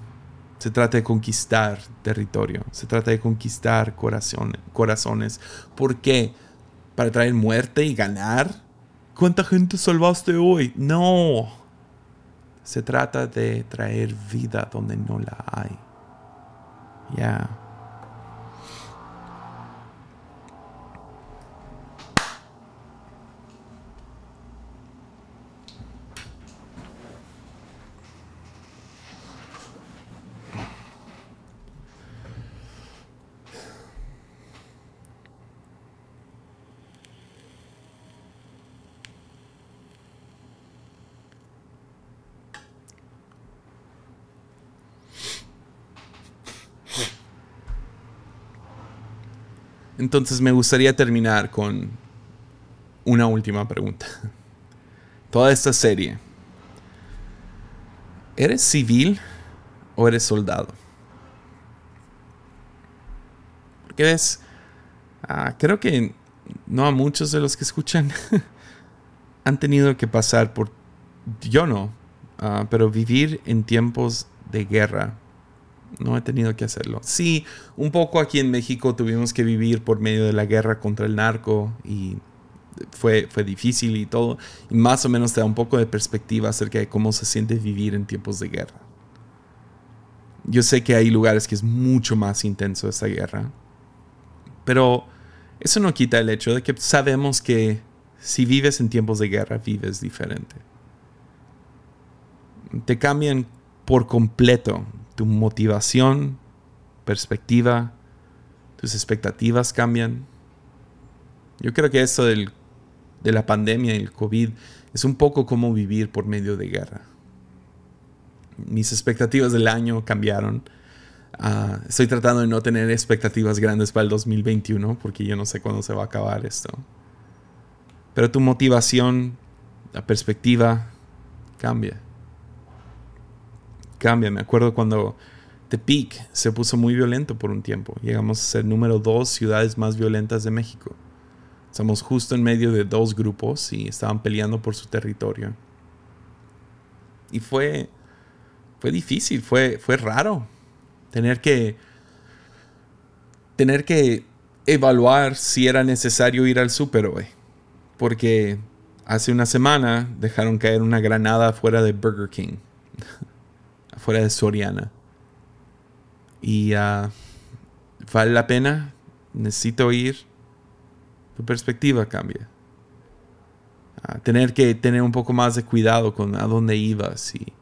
Se trata de conquistar territorio, se trata de conquistar corazones. ¿Por qué? ¿Para traer muerte y ganar? ¿Cuánta gente salvaste hoy? No. Se trata de traer vida donde no la hay. Ya. Entonces me gustaría terminar con una última pregunta. Toda esta serie, ¿eres civil o eres soldado? Porque ves, ah, creo que no a muchos de los que escuchan han tenido que pasar por, yo no, ah, pero vivir en tiempos de guerra. No he tenido que hacerlo. Sí, un poco aquí en México tuvimos que vivir por medio de la guerra contra el narco y fue, fue difícil y todo. Y más o menos te da un poco de perspectiva acerca de cómo se siente vivir en tiempos de guerra. Yo sé que hay lugares que es mucho más intenso esta guerra, pero eso no quita el hecho de que sabemos que si vives en tiempos de guerra, vives diferente. Te cambian por completo tu motivación, perspectiva, tus expectativas cambian. Yo creo que esto del, de la pandemia y el COVID es un poco como vivir por medio de guerra. Mis expectativas del año cambiaron Ah, estoy tratando de no tener expectativas grandes para el 2021 porque yo no sé cuándo se va a acabar esto. Pero tu motivación, la perspectiva cambia. Cambia. Me acuerdo cuando Tepic se puso muy violento por un tiempo. Llegamos a ser número dos ciudades más violentas de México. Estamos justo en medio de dos grupos y estaban peleando por su territorio. Y fue, fue difícil, fue, fue raro Tener que. Tener que evaluar si era necesario ir al súper hoy. Porque hace una semana dejaron caer una granada afuera de Burger King. Afuera de Soriana. Y uh, vale la pena. Necesito ir. Tu perspectiva cambia. tener que tener un poco más de cuidado con a dónde ibas y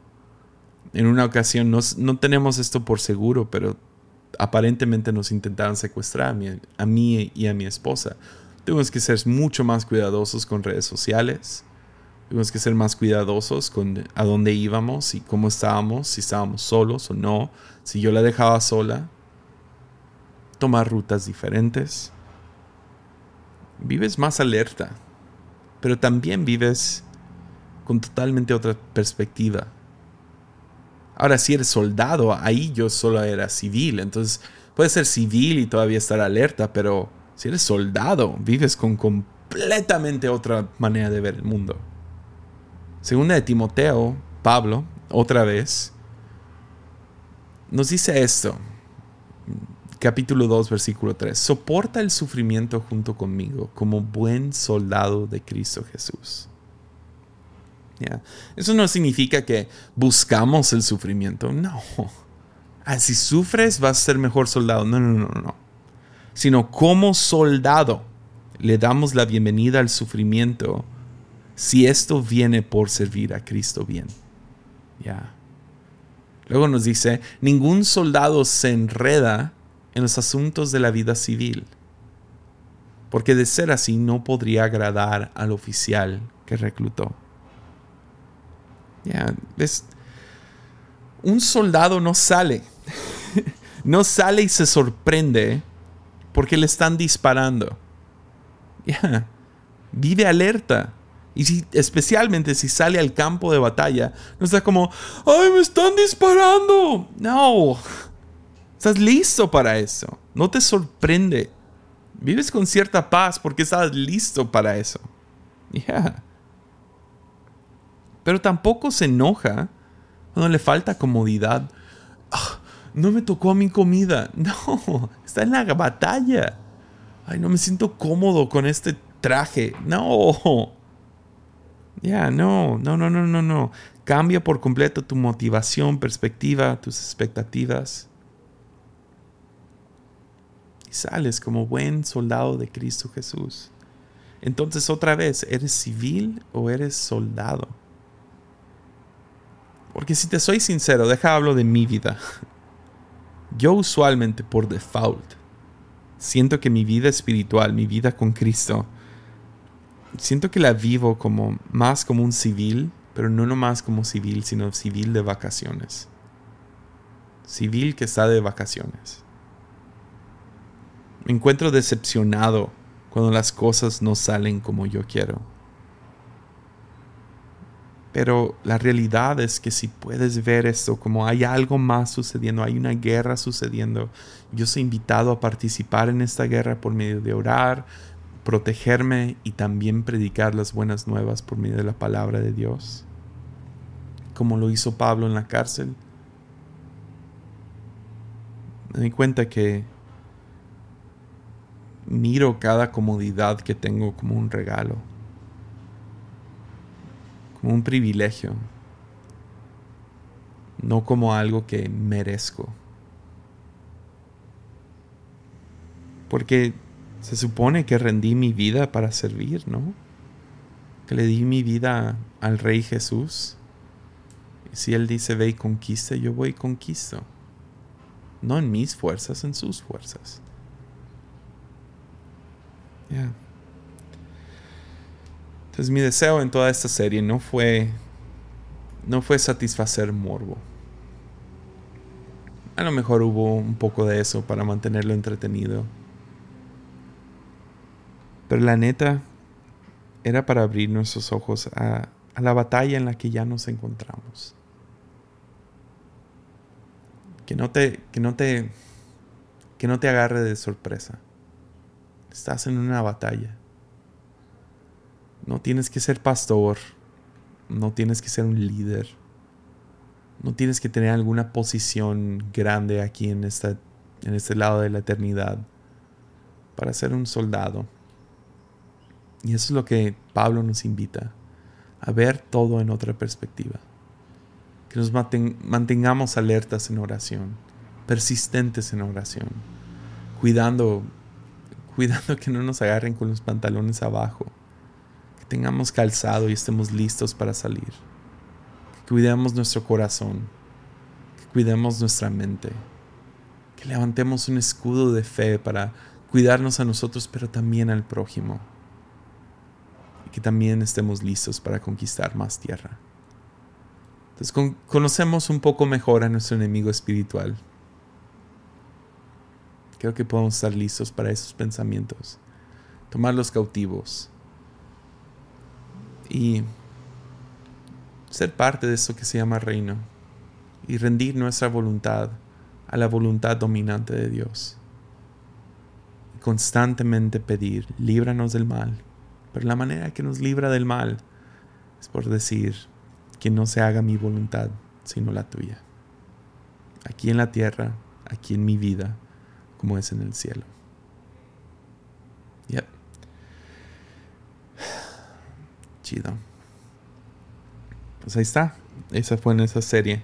en una ocasión, no, tenemos esto por seguro, pero aparentemente nos intentaron secuestrar a mí, y a mi esposa. Tuvimos que ser mucho más cuidadosos con redes sociales. Tuvimos que ser más cuidadosos con a dónde íbamos y cómo estábamos, si estábamos solos o no, si yo la dejaba sola. Tomar rutas diferentes. Vives más alerta, pero también vives con totalmente otra perspectiva Ahora, si eres soldado, ahí yo solo era civil. Entonces, puedes ser civil y todavía estar alerta, pero si eres soldado, vives con completamente otra manera de ver el mundo. Segunda de Timoteo, Pablo, otra vez, nos dice esto. Capítulo 2, versículo 3. Soporta el sufrimiento junto conmigo como buen soldado de Cristo Jesús. Eso no significa que buscamos el sufrimiento. No. Ah, si sufres vas a ser mejor soldado. No, no, no, no. Sino como soldado le damos la bienvenida al sufrimiento si esto viene por servir a Cristo bien. Ya. Luego nos dice, ningún soldado se enreda en los asuntos de la vida civil, porque de ser así no podría agradar al oficial que reclutó. Ya, Un soldado no sale. no sale y se sorprende porque le están disparando. Ya. Vive alerta. Y si, especialmente si sale al campo de batalla, no está como, ¡ay, me están disparando! No. Estás listo para eso. No te sorprende. Vives con cierta paz porque estás listo para eso. Ya. Pero tampoco se enoja cuando le falta comodidad. Ah, no me tocó a mi comida. No, está en la batalla. Ay, no me siento cómodo con este traje. No. Ya, no, no, no, no, no, no. Cambia por completo tu motivación, perspectiva, tus expectativas. Y sales como buen soldado de Cristo Jesús. Entonces otra vez, ¿eres civil o eres soldado? Porque si te soy sincero, deja hablo de mi vida. Yo usualmente por default siento que mi vida espiritual, mi vida con Cristo, siento que la vivo como más como un civil, pero no nomás como civil, sino civil de vacaciones. Civil que está de vacaciones. Me encuentro decepcionado cuando las cosas no salen como yo quiero. Pero la realidad es que si puedes ver esto como hay algo más sucediendo, hay una guerra sucediendo, yo soy invitado a participar en esta guerra por medio de orar, protegerme y también predicar las buenas nuevas por medio de la palabra de Dios, como lo hizo Pablo en la cárcel. Me di cuenta que miro cada comodidad que tengo como un regalo como un privilegio, no como algo que merezco. Porque se supone que rendí mi vida para servir, ¿no? Que le di mi vida al Rey Jesús. Y si Él dice ve y conquista, yo voy y conquisto. No en mis fuerzas, en sus fuerzas. Ya. Entonces mi deseo en toda esta serie no fue no fue satisfacer morbo. A lo mejor hubo un poco de eso para mantenerlo entretenido. Pero la neta era para abrir nuestros ojos a, la batalla en la que ya nos encontramos. Que no te, que no te, que no te agarre de sorpresa. Estás en una batalla. No tienes que ser pastor, no tienes que ser un líder, no tienes que tener alguna posición grande aquí en, en este lado de la eternidad para ser un soldado. Y eso es lo que Pablo nos invita, a ver todo en otra perspectiva. Que nos mantengamos alertas en oración, persistentes en oración, cuidando, cuidando que no nos agarren con los pantalones abajo tengamos calzado y estemos listos para salir. Que cuidemos nuestro corazón, que cuidemos nuestra mente, que levantemos un escudo de fe para cuidarnos a nosotros, pero también al prójimo. Que también estemos listos para conquistar más tierra. Entonces conocemos un poco mejor a nuestro enemigo espiritual. Creo que podemos estar listos para esos pensamientos, tomarlos cautivos y ser parte de eso que se llama reino y rendir nuestra voluntad a la voluntad dominante de Dios. Y constantemente pedir, líbranos del mal. Pero la manera que nos libra del mal es por decir que no se haga mi voluntad, sino la tuya. Aquí en la tierra, aquí en mi vida, como es en el cielo. Pues ahí está. Esa fue en esa serie.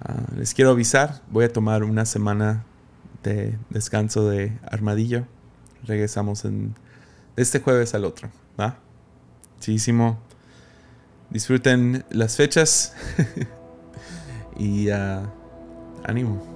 Ah, les quiero avisar, voy a tomar una semana de descanso de armadillo. Regresamos en, este jueves al otro. ¿va? Muchísimo. Disfruten las fechas. y uh, ánimo.